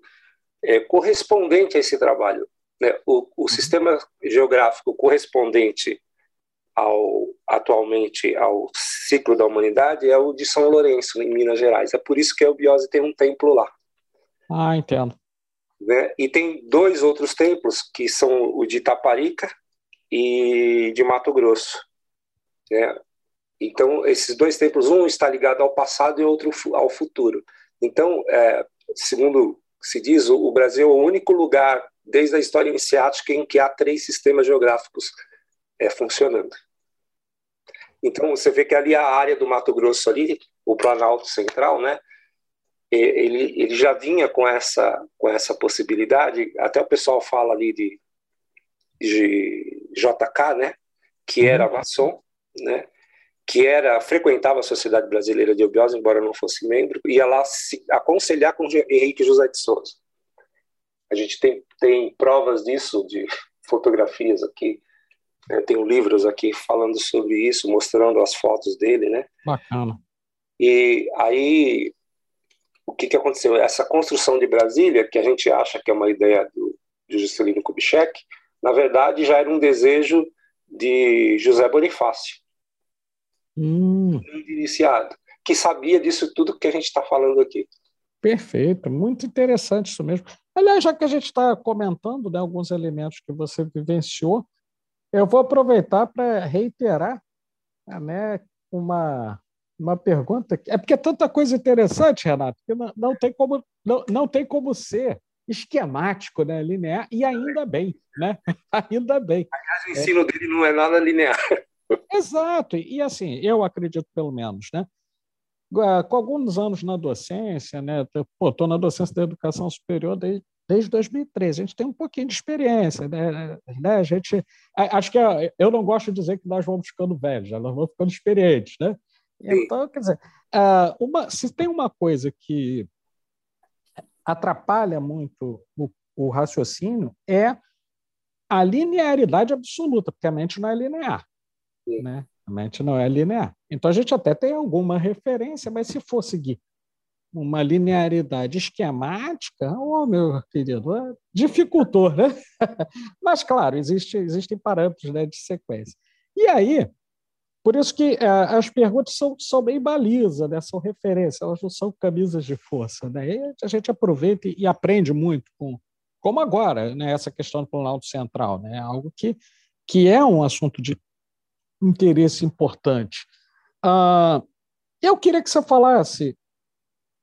é, correspondente a esse trabalho. Né? O, o uhum. sistema geográfico correspondente ao, atualmente ao ciclo da humanidade é o de São Lourenço, em Minas Gerais. É por isso que a Eubiose tem um templo lá. Ah, entendo. Né? E tem dois outros templos, que são o de Itaparica e de Mato Grosso. Né? Então, esses dois templos, um está ligado ao passado e outro ao futuro. Então, é, segundo se diz, o Brasil é o único lugar, desde a história iniciática, em que há três sistemas geográficos é, funcionando. Então, você vê que ali a área do Mato Grosso, ali, o Planalto Central, né, ele, ele já vinha com essa, com essa possibilidade, até o pessoal fala ali de, de JK, né, que era uhum. maçom, né, que era frequentava a Sociedade Brasileira de Obiose, embora não fosse membro, ia lá se aconselhar com Henrique José de Souza. A gente tem, tem provas disso, de fotografias aqui, né? tem livros aqui falando sobre isso, mostrando as fotos dele, né? Bacana. E aí, o que, que aconteceu? Essa construção de Brasília, que a gente acha que é uma ideia do, de Juscelino Kubitschek, na verdade já era um desejo de José Bonifácio, hum. iniciado, que sabia disso tudo que a gente está falando aqui. Perfeito, muito interessante isso mesmo. Aliás, já que a gente está comentando né, alguns elementos que você vivenciou, eu vou aproveitar para reiterar né, uma, uma pergunta. É porque é tanta coisa interessante, Renato, que não, não, tem, como, não, não tem como ser esquemático, né, linear, e ainda bem, né? ainda bem. Aliás, o ensino é. dele não é nada linear. Exato, e assim, eu acredito pelo menos, né? Com alguns anos na docência, né? Estou na docência da educação superior desde, desde 2013. A gente tem um pouquinho de experiência, né? né? A gente, acho que é, eu não gosto de dizer que nós vamos ficando velhos, nós vamos ficando experientes, né? Então, quer dizer, ah, uma, se tem uma coisa que atrapalha muito o, o raciocínio é a linearidade absoluta, porque a mente não é linear. Né? A mente não é linear. Então a gente até tem alguma referência, mas se for seguir uma linearidade esquemática, oh, meu querido, é dificultou, né? mas, claro, existe, existem parâmetros né, de sequência. E aí, por isso que é, as perguntas são, são bem balizas, né? são referências, elas não são camisas de força. Né? E a gente aproveita e aprende muito com, como agora, né? essa questão do Planalto Central, né? algo que, que é um assunto de interesse importante. Ah, eu queria que você falasse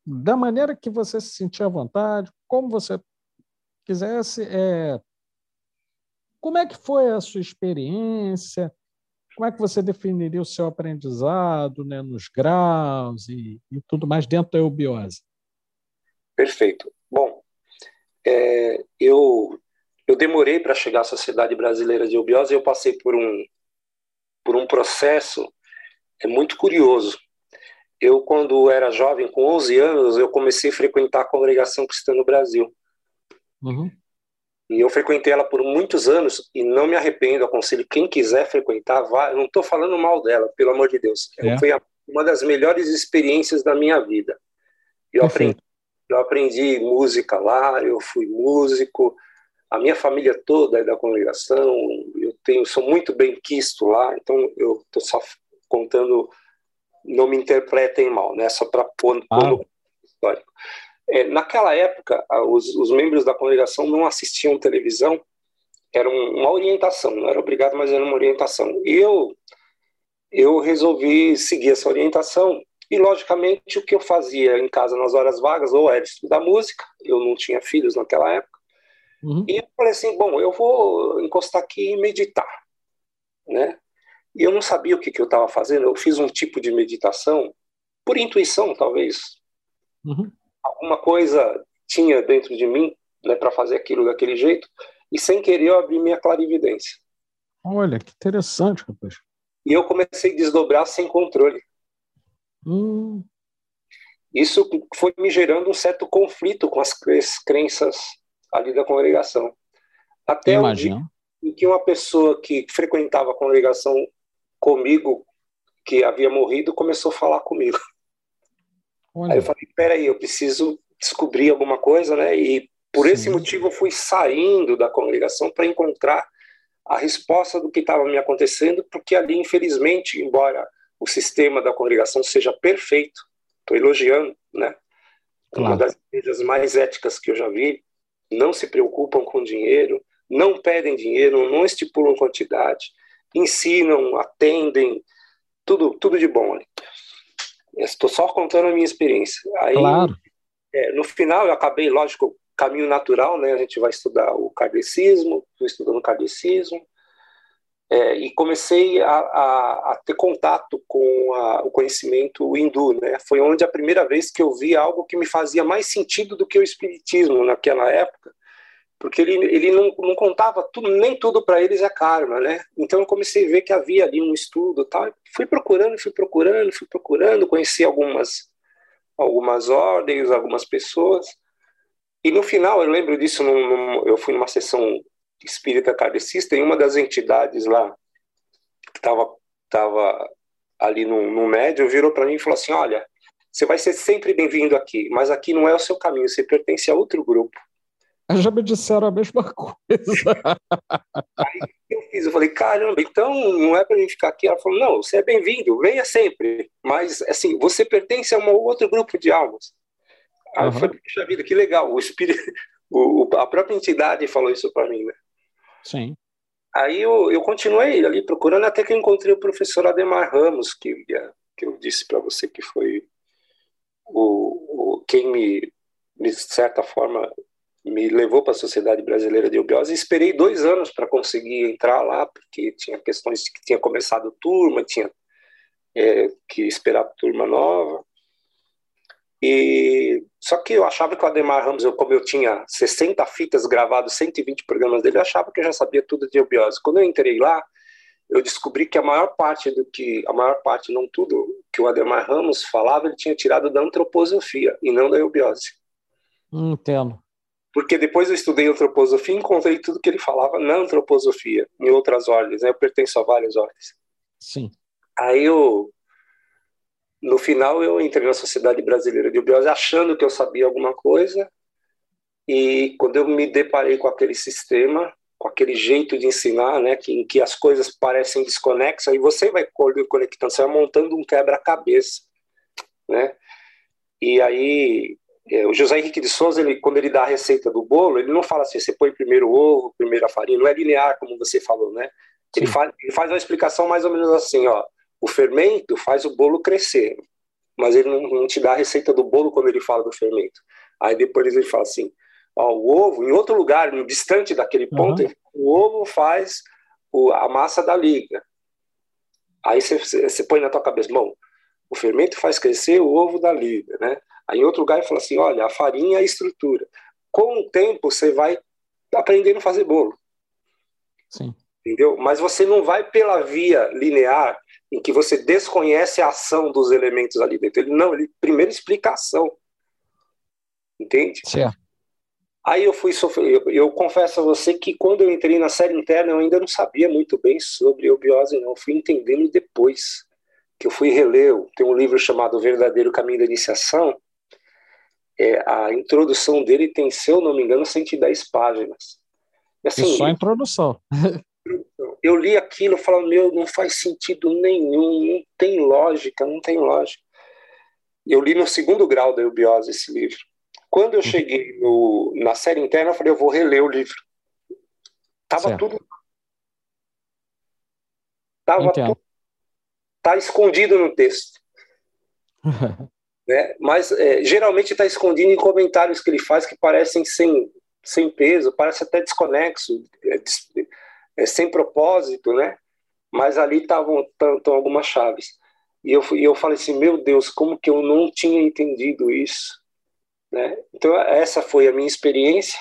da maneira que você se sentia à vontade, como você quisesse, é, como é que foi a sua experiência, como é que você definiria o seu aprendizado né, nos graus e, e tudo mais dentro da eubiose? Perfeito. Bom, é, eu, eu demorei para chegar à Sociedade Brasileira de Eubiose, eu passei por um, por um processo é muito curioso. Eu, quando era jovem, com 11 anos, eu comecei a frequentar a congregação cristã no Brasil. Uhum. E eu frequentei ela por muitos anos e não me arrependo. Aconselho quem quiser frequentar, vá. Eu não estou falando mal dela, pelo amor de Deus. É. Foi uma das melhores experiências da minha vida. Eu aprendi, eu aprendi música lá, eu fui músico, a minha família toda é da congregação, eu tenho, sou muito bem quisto lá, então eu estou só contando, não me interpretem mal, né? Só para pôr, ah. no histórico. É, naquela época, os, os, membros da congregação não assistiam televisão, era uma orientação, não era obrigado, mas era uma orientação. E eu, eu resolvi seguir essa orientação e, logicamente, o que eu fazia em casa nas horas vagas, ou era estudar música, eu não tinha filhos naquela época, Uhum. E eu falei assim, bom, eu vou encostar aqui e meditar, né? E eu não sabia o que, que eu estava fazendo. Eu fiz um tipo de meditação por intuição, talvez. Uhum. Alguma coisa tinha dentro de mim, né, para fazer aquilo daquele jeito. E sem querer eu abri minha clarividência. Olha, que interessante, rapaz. E eu comecei a desdobrar sem controle. Hum. Isso foi me gerando um certo conflito com as crenças ali da congregação. Até o dia em que uma pessoa que frequentava a congregação comigo, que havia morrido, começou a falar comigo. Olha. Aí eu falei, peraí, eu preciso descobrir alguma coisa, né? E por Sim. esse motivo eu fui saindo da congregação para encontrar a resposta do que estava me acontecendo, porque ali, infelizmente, embora o sistema da congregação seja perfeito, estou elogiando, né? Claro. Uma das igrejas mais éticas que eu já vi, não se preocupam com dinheiro, não pedem dinheiro, não estipulam quantidade, ensinam, atendem, tudo, tudo de bom ali. Estou só contando a minha experiência. Aí, claro. É, no final, eu acabei, lógico, caminho natural, né? A gente vai estudar o kardecismo, estou estudando o é, e comecei a, a, a, ter contato com a, o conhecimento hindu, né? Foi onde a primeira vez que eu vi algo que me fazia mais sentido do que o espiritismo naquela época, porque ele, ele não, não contava tudo, nem tudo para eles é karma, né? Então eu comecei a ver que havia ali um estudo, tal. Fui procurando, fui procurando, fui procurando, conheci algumas algumas ordens, algumas pessoas. E no final, eu lembro disso, num, num, eu fui numa sessão espírita kardecista e uma das entidades lá que estava tava ali no, no médio virou para mim e falou assim: Olha, você vai ser sempre bem-vindo aqui, mas aqui não é o seu caminho, você pertence a outro grupo. Já me disseram a mesma coisa. Aí eu fiz, eu falei, caramba, então não é para mim ficar aqui. Ela falou, não, você é bem-vindo, venha sempre, mas assim, você pertence a um outro grupo de almas. Aí uhum. eu falei, puxa vida, que legal, o espírito, o, a própria entidade falou isso para mim, né? Sim. Aí eu, eu continuei ali procurando até que eu encontrei o professor Ademar Ramos, que, que eu disse para você que foi o, o quem me, de certa forma, me levou para a Sociedade Brasileira de Eubiose e esperei dois anos para conseguir entrar lá, porque tinha questões que tinha começado turma, tinha é, que esperar turma nova. E só que eu achava que o Ademar Ramos, eu, como eu tinha 60 fitas gravadas, 120 programas dele, eu achava que eu já sabia tudo de eubiose. Quando eu entrei lá, eu descobri que a maior parte do que, a maior parte, não tudo, que o Ademar Ramos falava, ele tinha tirado da antroposofia e não da eubiose. Entendo. Porque depois eu estudei antroposofia e encontrei tudo que ele falava na antroposofia, em outras ordens. Né? Eu pertenço a várias ordens. Sim. Aí eu, no final, eu entrei na Sociedade Brasileira de Eubiose achando que eu sabia alguma coisa. E quando eu me deparei com aquele sistema, com aquele jeito de ensinar, né, que, em que as coisas parecem desconexas, aí você vai conectando, você vai montando um quebra-cabeça, né? E aí é, o José Henrique de Souza, ele, quando ele dá a receita do bolo, ele não fala assim, você põe primeiro o ovo, primeiro a farinha, não é linear, como você falou, né? Ele faz, ele faz uma explicação mais ou menos assim, ó, o fermento faz o bolo crescer, mas ele não, não te dá a receita do bolo quando ele fala do fermento. Aí depois ele fala assim, ó, o ovo, em outro lugar, distante daquele ponto, uhum. o ovo faz o, a massa da liga. Aí você, você põe na tua cabeça, bom, o fermento faz crescer o ovo da liga, né? Aí em outro lugar ele fala assim, olha, a farinha é a estrutura. Com o tempo você vai aprendendo a fazer bolo. Sim. Entendeu? Mas você não vai pela via linear em que você desconhece a ação dos elementos ali dentro. Ele não, ele primeiro explicação. Entende? Certo. Aí eu fui sofrer, eu, eu, confesso a você que quando eu entrei na série interna eu ainda não sabia muito bem sobre eubiose, não. Eu fui entendendo depois que eu fui reler. Tem um livro chamado O Verdadeiro Caminho da Iniciação, é, a introdução dele tem, se eu não me engano, 110 páginas. E, assim, e só a introdução. Eu li aquilo e falei, meu, não faz sentido nenhum, não tem lógica, não tem lógica. Eu li no segundo grau da eubiose esse livro. Quando eu uhum. cheguei no, na série interna, eu falei, eu vou reler o livro. Tava certo. tudo. Tava Entendo. tudo. Tá escondido no texto. né? mas é, geralmente está escondido em comentários que ele faz que parecem sem, sem peso, parece até desconexo, é, é, sem propósito, né? mas ali estavam algumas chaves. E eu, e eu falei assim, meu Deus, como que eu não tinha entendido isso? Né? Então, essa foi a minha experiência.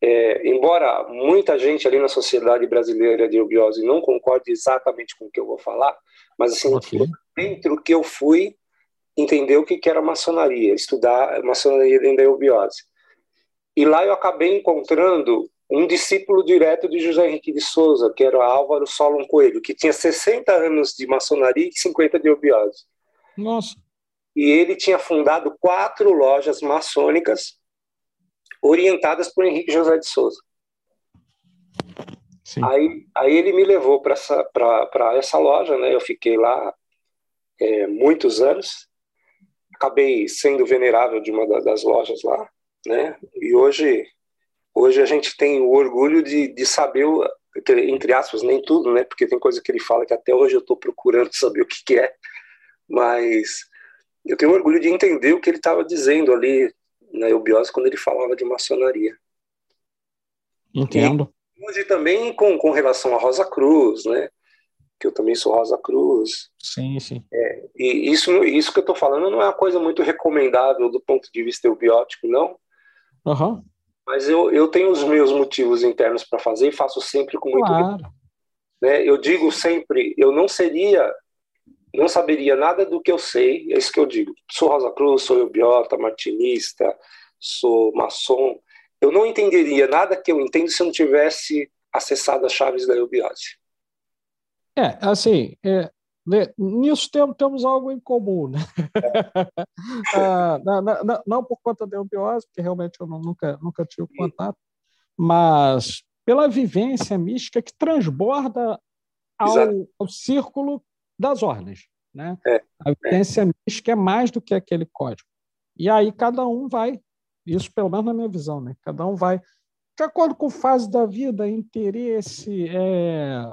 É, embora muita gente ali na sociedade brasileira de eubiose não concorde exatamente com o que eu vou falar, mas assim, okay. dentro que eu fui, entender o que era maçonaria, estudar maçonaria dentro da eubiose. E lá eu acabei encontrando um discípulo direto de José Henrique de Souza, que era Álvaro Solon Coelho, que tinha 60 anos de maçonaria e 50 de eubiose. Nossa. E ele tinha fundado quatro lojas maçônicas orientadas por Henrique José de Souza. Aí, aí ele me levou para essa, essa loja, né? Eu fiquei lá é, muitos anos acabei sendo venerável de uma das lojas lá, né? E hoje hoje a gente tem o orgulho de, de saber, entre aspas, nem tudo, né? Porque tem coisa que ele fala que até hoje eu estou procurando saber o que, que é, mas eu tenho orgulho de entender o que ele estava dizendo ali na eubiose quando ele falava de maçonaria. Entendo. E hoje também com, com relação a Rosa Cruz, né? Que eu também sou Rosa Cruz. Sim, sim. É, e isso, isso que eu estou falando não é uma coisa muito recomendável do ponto de vista eubiótico, não. Uhum. Mas eu, eu tenho os meus motivos internos para fazer e faço sempre com muito claro. né? Eu digo sempre, eu não seria, não saberia nada do que eu sei, é isso que eu digo. Sou Rosa Cruz, sou eubiota, martinista, sou maçom. Eu não entenderia nada que eu entendo se eu não tivesse acessado as chaves da eubiose. É, assim, é, né, nisso temos, temos algo em comum, né? ah, não, não, não, por conta da eubiose, porque realmente eu nunca, nunca tive contato, mas pela vivência mística que transborda ao, ao círculo das ordens. Né? É, a vivência é. mística é mais do que aquele código. E aí cada um vai, isso pelo menos na minha visão, né? cada um vai, de acordo com fase da vida, interesse, é,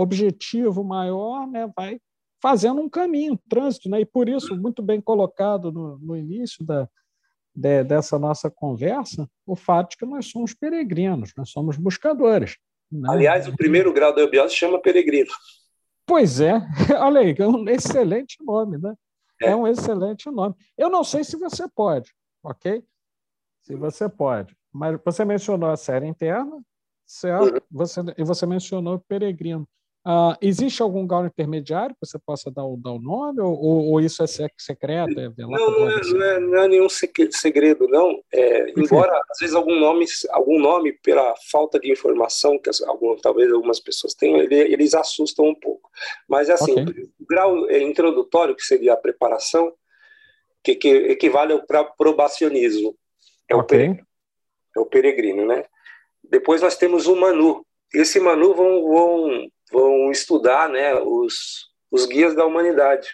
objetivo maior, né? vai fazendo um caminho, um trânsito, né? E por isso, muito bem colocado no, no início da, de, dessa nossa conversa, o fato de que nós somos peregrinos, nós somos buscadores. Né? Aliás, o primeiro grau da eubiose chama peregrino. Pois é, olha aí, é um excelente nome, né? É. é um excelente nome. Eu não sei se você pode, ok? Se você pode. Mas você mencionou a série interna, certo? Uhum. Você, e você mencionou o peregrino. Uh, existe algum grau intermediário que você possa dar o, dar o nome, ou, ou, isso é secreto? É não, não é, não, é, não é, nenhum segredo, não. É, embora, às vezes, algum nome, algum nome, pela falta de informação que algum, talvez algumas pessoas tenham, ele, eles assustam um pouco. Mas, assim, okay. o grau é, introdutório, que seria a preparação, que, que equivale ao probacionismo. É, okay. o peregrino, é o peregrino, né? Depois nós temos o Manu. Esse Manu vão, vão vão estudar né, os, os guias da humanidade,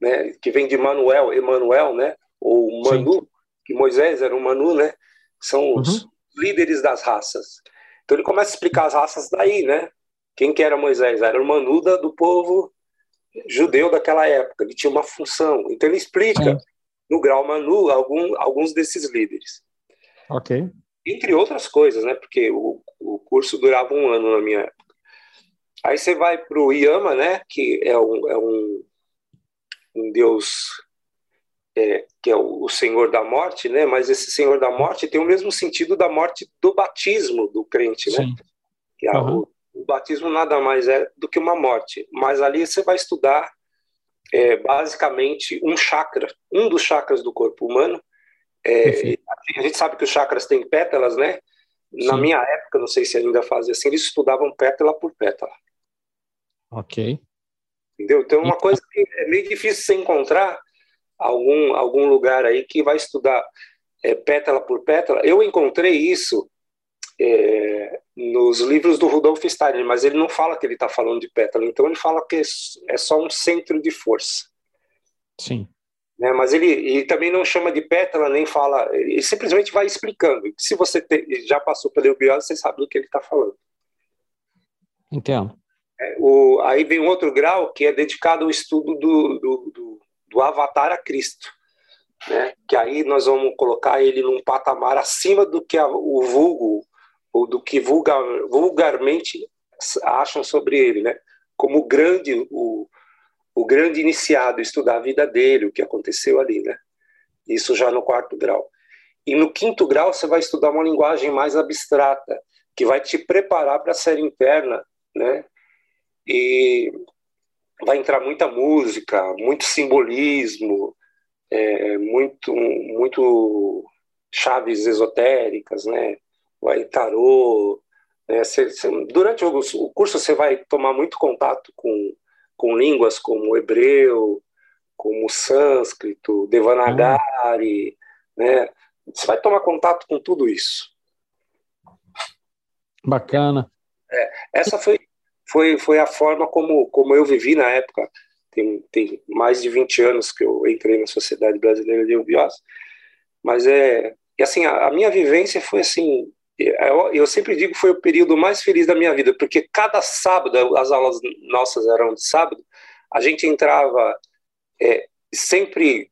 né, que vem de Manuel, Emanuel, né, ou Manu, Sim. que Moisés era um Manu, né, são os uhum. líderes das raças. Então ele começa a explicar as raças daí, né? Quem que era Moisés? Era o Manu da, do povo judeu daquela época, ele tinha uma função. Então ele explica Sim. no grau Manu algum, alguns desses líderes. Ok. Entre outras coisas, né? Porque o, o curso durava um ano na minha época. Aí você vai para o Yama, né, que é um, é um, um deus é, que é o, o, Senhor da Morte, né? Mas esse Senhor da Morte tem o mesmo sentido da morte do batismo do crente, né? Sim. Que é uhum. o, o, batismo nada mais é do que uma morte. Mas ali você vai estudar é, basicamente um chakra, um dos chakras do corpo humano. É, a gente sabe que os chakras têm pétalas, né? Na Sim. minha época, não sei se ainda fazem assim, eles estudavam pétala por pétala. Ok. Entendeu? Então, é uma coisa que é meio difícil você encontrar algum, algum lugar aí que vai estudar é, pétala por pétala. Eu encontrei isso é, nos livros do Rudolf Steiner, mas ele não fala que ele está falando de pétala, então ele fala que é só um centro de força. Sim. Né, mas ele, ele, também não chama de pétala, nem fala, ele simplesmente vai explicando. Se você te, já passou pela eubiose, você sabe do que ele está falando. Entendo. É, o, aí vem um outro grau que é dedicado ao estudo do, do, do, do avatar a Cristo. Né? Que aí nós vamos colocar ele num patamar acima do que a, o vulgo, ou do que vulgar, vulgarmente acham sobre ele, né? Como grande, o, o grande iniciado, estudar a vida dele, o que aconteceu ali, né? Isso já no quarto grau. E no quinto grau você vai estudar uma linguagem mais abstrata, que vai te preparar para a série interna, né? E vai entrar muita música, muito simbolismo, é, muito, muito chaves esotéricas, né? Vai tarô. Né? Cê, cê, durante o, o, curso você vai tomar muito contato com, com línguas como hebreu, como sânscrito, Devanagari, hum. né? Você vai tomar contato com tudo isso. Bacana. É, essa foi foi, foi a forma como, como eu vivi na época. Tem, tem mais de 20 anos que eu entrei na Sociedade Brasileira de Eubiose. Mas é. E assim, a, a minha vivência foi assim. eu, eu sempre digo que foi o período mais feliz da minha vida, porque cada sábado, as aulas nossas eram de sábado, a gente entrava é, sempre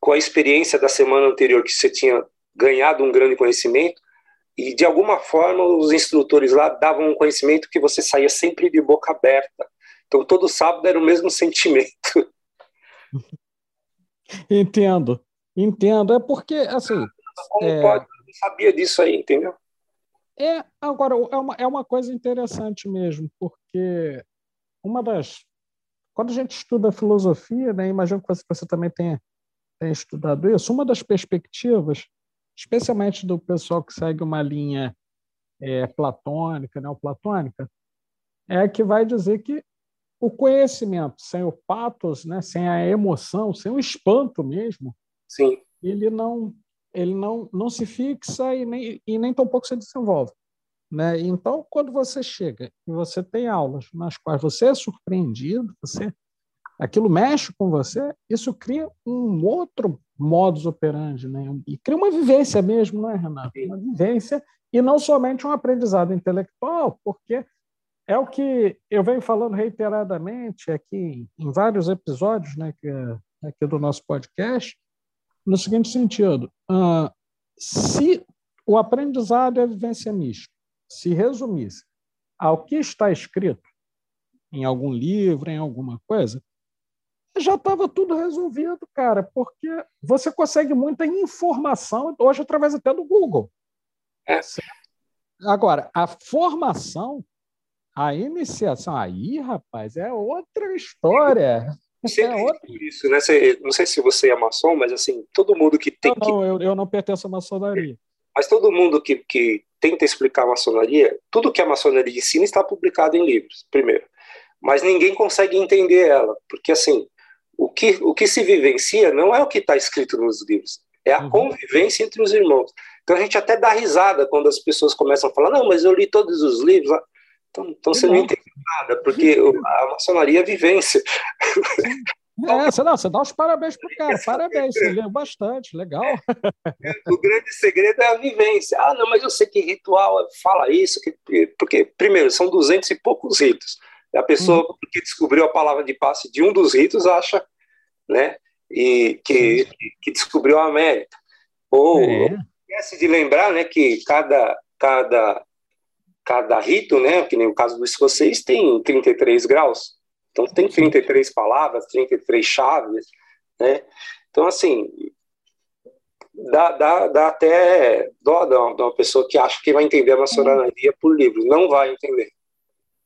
com a experiência da semana anterior que você tinha ganhado um grande conhecimento e de alguma forma os instrutores lá davam um conhecimento que você saía sempre de boca aberta. Então todo sábado era o mesmo sentimento. Entendo, entendo. É porque assim. Como é... pode? Eu não sabia disso aí, entendeu? É, agora, é uma, é uma coisa interessante mesmo, porque uma das. Quando a gente estuda filosofia, né, imagino que você, você também tenha, tenha estudado isso, uma das perspectivas, especialmente do pessoal que segue uma linha é, platônica, neoplatônica, é que vai dizer que o conhecimento sem o patos, né, sem a emoção, sem o espanto mesmo, Sim. ele não ele não, não se fixa e nem, e nem tampouco se desenvolve. Né? Então, quando você chega e você tem aulas nas quais você é surpreendido, você aquilo mexe com você, isso cria um outro modus operandi, né? E cria uma vivência mesmo, não é, Renato? Uma vivência e não somente um aprendizado intelectual, porque é o que eu venho falando reiteradamente aqui em vários episódios, né, que, aqui do nosso podcast, no seguinte sentido: uh, se o aprendizado e a vivência mista se resumisse ao que está escrito em algum livro, em alguma coisa, já estava tudo resolvido, cara, porque você consegue muita informação hoje através até do Google. É. Agora, a formação, a iniciação, aí, rapaz, é outra história. É outra... isso, né? não sei se você é maçom, mas assim, todo mundo que tem não, não, eu, eu não pertenço à maçonaria. Mas todo mundo que, que tenta explicar a maçonaria, tudo que a maçonaria ensina está publicado em livros, primeiro. Mas ninguém consegue entender ela, porque assim, o que, o que se vivencia não é o que está escrito nos livros, é a uhum. convivência entre os irmãos. Então a gente até dá risada quando as pessoas começam a falar, não, mas eu li todos os livros. Então, então você não entende nada, porque a maçonaria é vivência. É, você, não, você dá os parabéns para o cara, parabéns, você leu bastante, legal. O grande segredo é a vivência. Ah, não, mas eu sei que ritual fala isso, que, porque, primeiro, são duzentos e poucos ritos. A pessoa uhum. que descobriu a palavra de passe de um dos ritos acha né, e que, que descobriu a América. Ou é. esquece de lembrar né, que cada, cada cada rito, né, que nem o caso do escocês, tem 33 graus. Então, tem 33 palavras, 33 chaves, né? Então, assim, dá, dá, dá até dó de uma pessoa que acha que vai entender a maçonaria por livros. Não vai entender.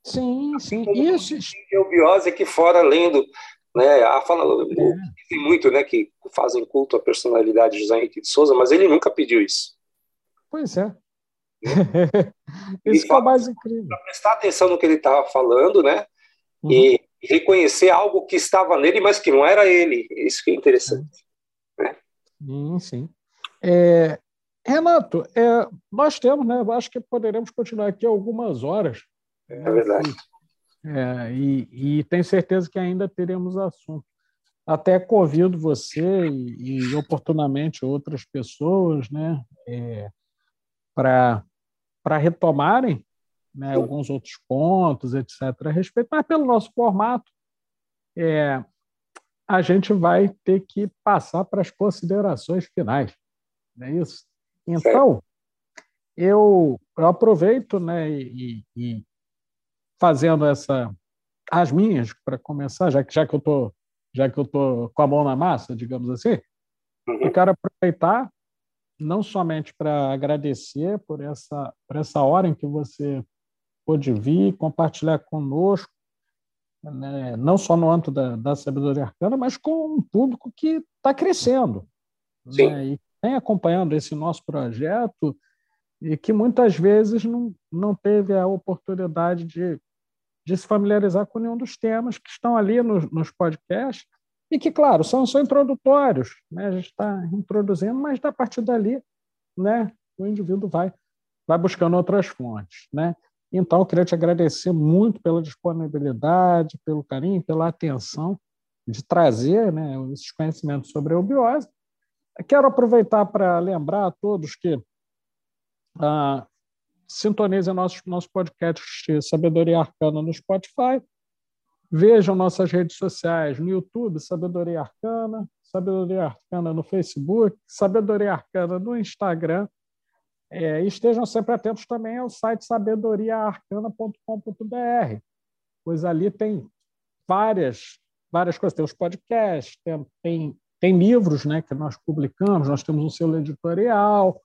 Sim, sim. Isso. O biose aqui fora lendo, né? A fala, é. tem muito, né, que fazem culto à personalidade de José Henrique de Souza, mas ele nunca pediu isso. Pois é. Isso é o mais incrível. Para prestar atenção no que ele estava falando, né? Uhum. E reconhecer algo que estava nele, mas que não era ele. Isso que é interessante. Né? Sim, sim. É, Renato, é, nós temos, né? Acho que poderemos continuar aqui algumas horas. É verdade. É, e, e tenho certeza que ainda teremos assunto. Até convido você e, e oportunamente outras pessoas, né? É, para para retomarem né, alguns outros pontos, etc., a respeito, mas pelo nosso formato, é, a gente vai ter que passar para as considerações finais. Não é isso? Então, eu, eu aproveito né, e, e fazendo essa as minhas para começar, já que já que eu tô já que eu tô com a mão na massa, digamos assim, uhum. eu quero aproveitar não somente para agradecer por essa, por essa hora em que você pôde vir, compartilhar conosco, né, não só no âmbito da, da sabedoria arcana, mas com um público que está crescendo né, e vem acompanhando esse nosso projeto e que muitas vezes não, não teve a oportunidade de, de se familiarizar com nenhum dos temas que estão ali nos, nos podcasts e que, claro, são, são introdutórios, né? a gente está introduzindo, mas a partir dali né, o indivíduo vai, vai buscando outras fontes. Né? Então, eu queria te agradecer muito pela disponibilidade, pelo carinho, pela atenção de trazer né, esses conhecimentos sobre a eubiose. Quero aproveitar para lembrar a todos que ah, sintonize nosso, nosso podcast Sabedoria Arcana no Spotify. Vejam nossas redes sociais no YouTube, Sabedoria Arcana, Sabedoria Arcana no Facebook, Sabedoria Arcana no Instagram. É, estejam sempre atentos também ao site sabedoriaarcana.com.br, pois ali tem várias, várias coisas. Tem os podcasts, tem, tem, tem livros né, que nós publicamos, nós temos um selo editorial,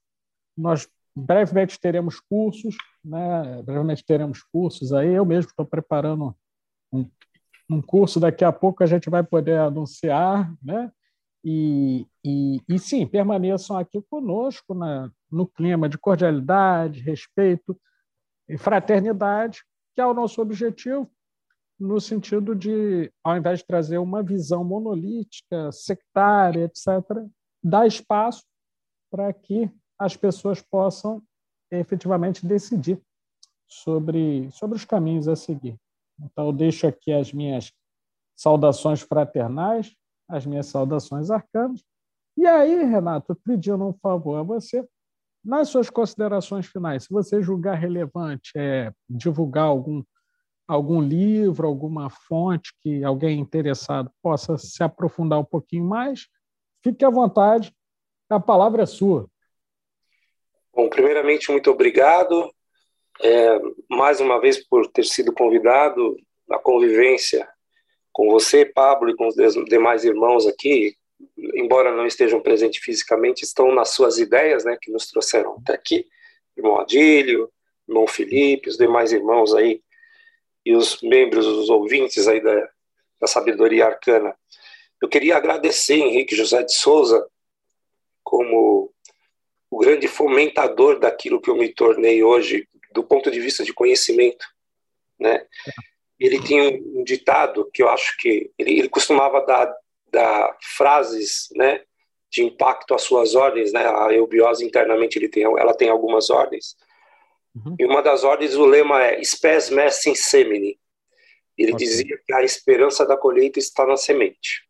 nós brevemente teremos cursos, né? brevemente teremos cursos aí. Eu mesmo estou preparando um, um curso, daqui a pouco a gente vai poder anunciar, né? E, e, e sim, permaneçam aqui conosco na, no clima de cordialidade, respeito e fraternidade, que é o nosso objetivo, no sentido de, ao invés de trazer uma visão monolítica, sectária, etc., dar espaço para que as pessoas possam efetivamente decidir sobre, sobre os caminhos a seguir. Então, eu deixo aqui as minhas saudações fraternais, as minhas saudações arcanas. E aí, Renato, pedindo um favor a você, nas suas considerações finais, se você julgar relevante é, divulgar algum, algum livro, alguma fonte que alguém interessado possa se aprofundar um pouquinho mais, fique à vontade, a palavra é sua. Bom, primeiramente, muito obrigado é, mais uma vez por ter sido convidado à convivência com você, Pablo, e com os demais irmãos aqui, embora não estejam presentes fisicamente, estão nas suas ideias, né, que nos trouxeram até aqui, irmão Adílio, irmão Felipe, os demais irmãos aí, e os membros, os ouvintes aí da, da Sabedoria Arcana. Eu queria agradecer Henrique José de Souza como o grande fomentador daquilo que eu me tornei hoje, do ponto de vista de conhecimento, né? Ele tinha um ditado que eu acho que ele, ele costumava dar, dar frases, né, de impacto às suas ordens, né? A eubiose internamente ele tem, ela tem algumas ordens. Uhum. E uma das ordens, o lema é "spes mess in semine". Ele okay. dizia que a esperança da colheita está na semente.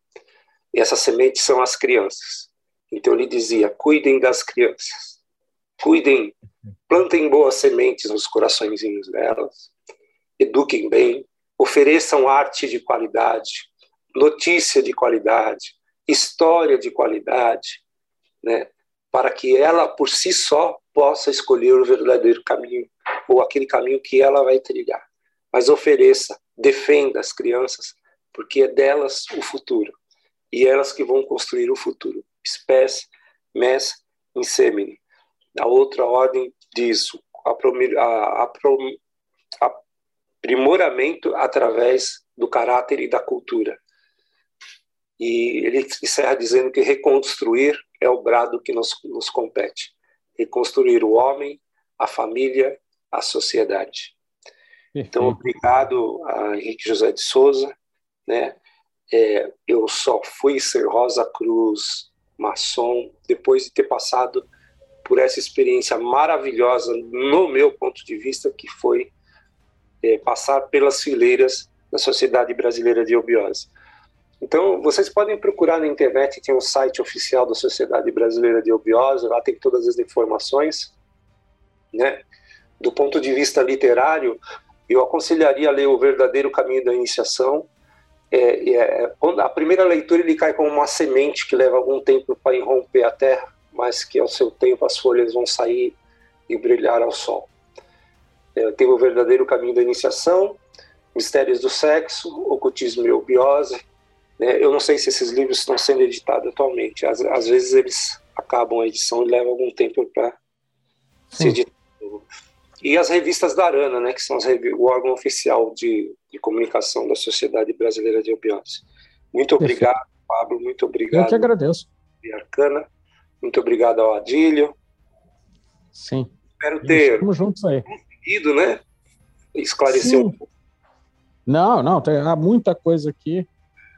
E essas sementes são as crianças. Então ele dizia: cuidem das crianças, cuidem, plantem boas sementes nos coraçõezinhos delas, eduquem bem, ofereçam arte de qualidade, notícia de qualidade, história de qualidade, né? para que ela por si só possa escolher o verdadeiro caminho ou aquele caminho que ela vai trilhar. Mas ofereça, defenda as crianças, porque é delas o futuro e elas que vão construir o futuro spes mes in semine. A outra ordem diz aprimoramento através do caráter e da cultura. E ele encerra dizendo que reconstruir é o brado que nos, nos compete. Reconstruir o homem, a família, a sociedade. Perfeito. Então, obrigado a Henrique José de Souza. Né? É, eu só fui ser Rosa Cruz maçom, depois de ter passado por essa experiência maravilhosa, no meu ponto de vista, que foi é, passar pelas fileiras da Sociedade Brasileira de Obiose. Então, vocês podem procurar na internet, tem um site oficial da Sociedade Brasileira de Obiose, lá tem todas as informações. Né? Do ponto de vista literário, eu aconselharia a ler O Verdadeiro Caminho da Iniciação, é, é, a primeira leitura ele cai como uma semente que leva algum tempo para irromper a terra, mas que ao seu tempo as folhas vão sair e brilhar ao sol. É, tem o verdadeiro caminho da iniciação, mistérios do sexo, ocultismo e obiose. Né? Eu não sei se esses livros estão sendo editados atualmente. Às, às vezes eles acabam a edição e levam algum tempo para ser editado. E as revistas da Arana, né, que são o órgão oficial de, de comunicação da Sociedade Brasileira de Obiose. Muito obrigado, Perfeito. Pablo, muito obrigado. Eu que agradeço. Arcana, muito obrigado ao Adílio. Sim. Espero ter Estamos juntos aí. conseguido, né, esclarecer Sim. um pouco. Não, não, tem, há muita coisa aqui.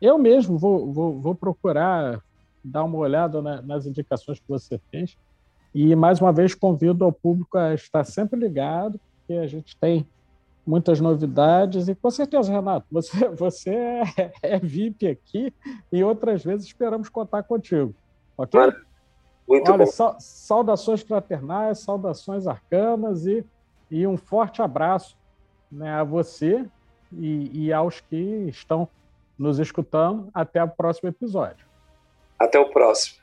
Eu mesmo vou, vou, vou procurar dar uma olhada na, nas indicações que você fez e, mais uma vez, convido ao público a estar sempre ligado, porque a gente tem muitas novidades. E, com certeza, Renato, você, você é, é VIP aqui e outras vezes esperamos contar contigo. Ok? Muito Olha, bom. saudações fraternais, saudações arcanas e e um forte abraço né, a você e, e aos que estão nos escutando. Até o próximo episódio. Até o próximo.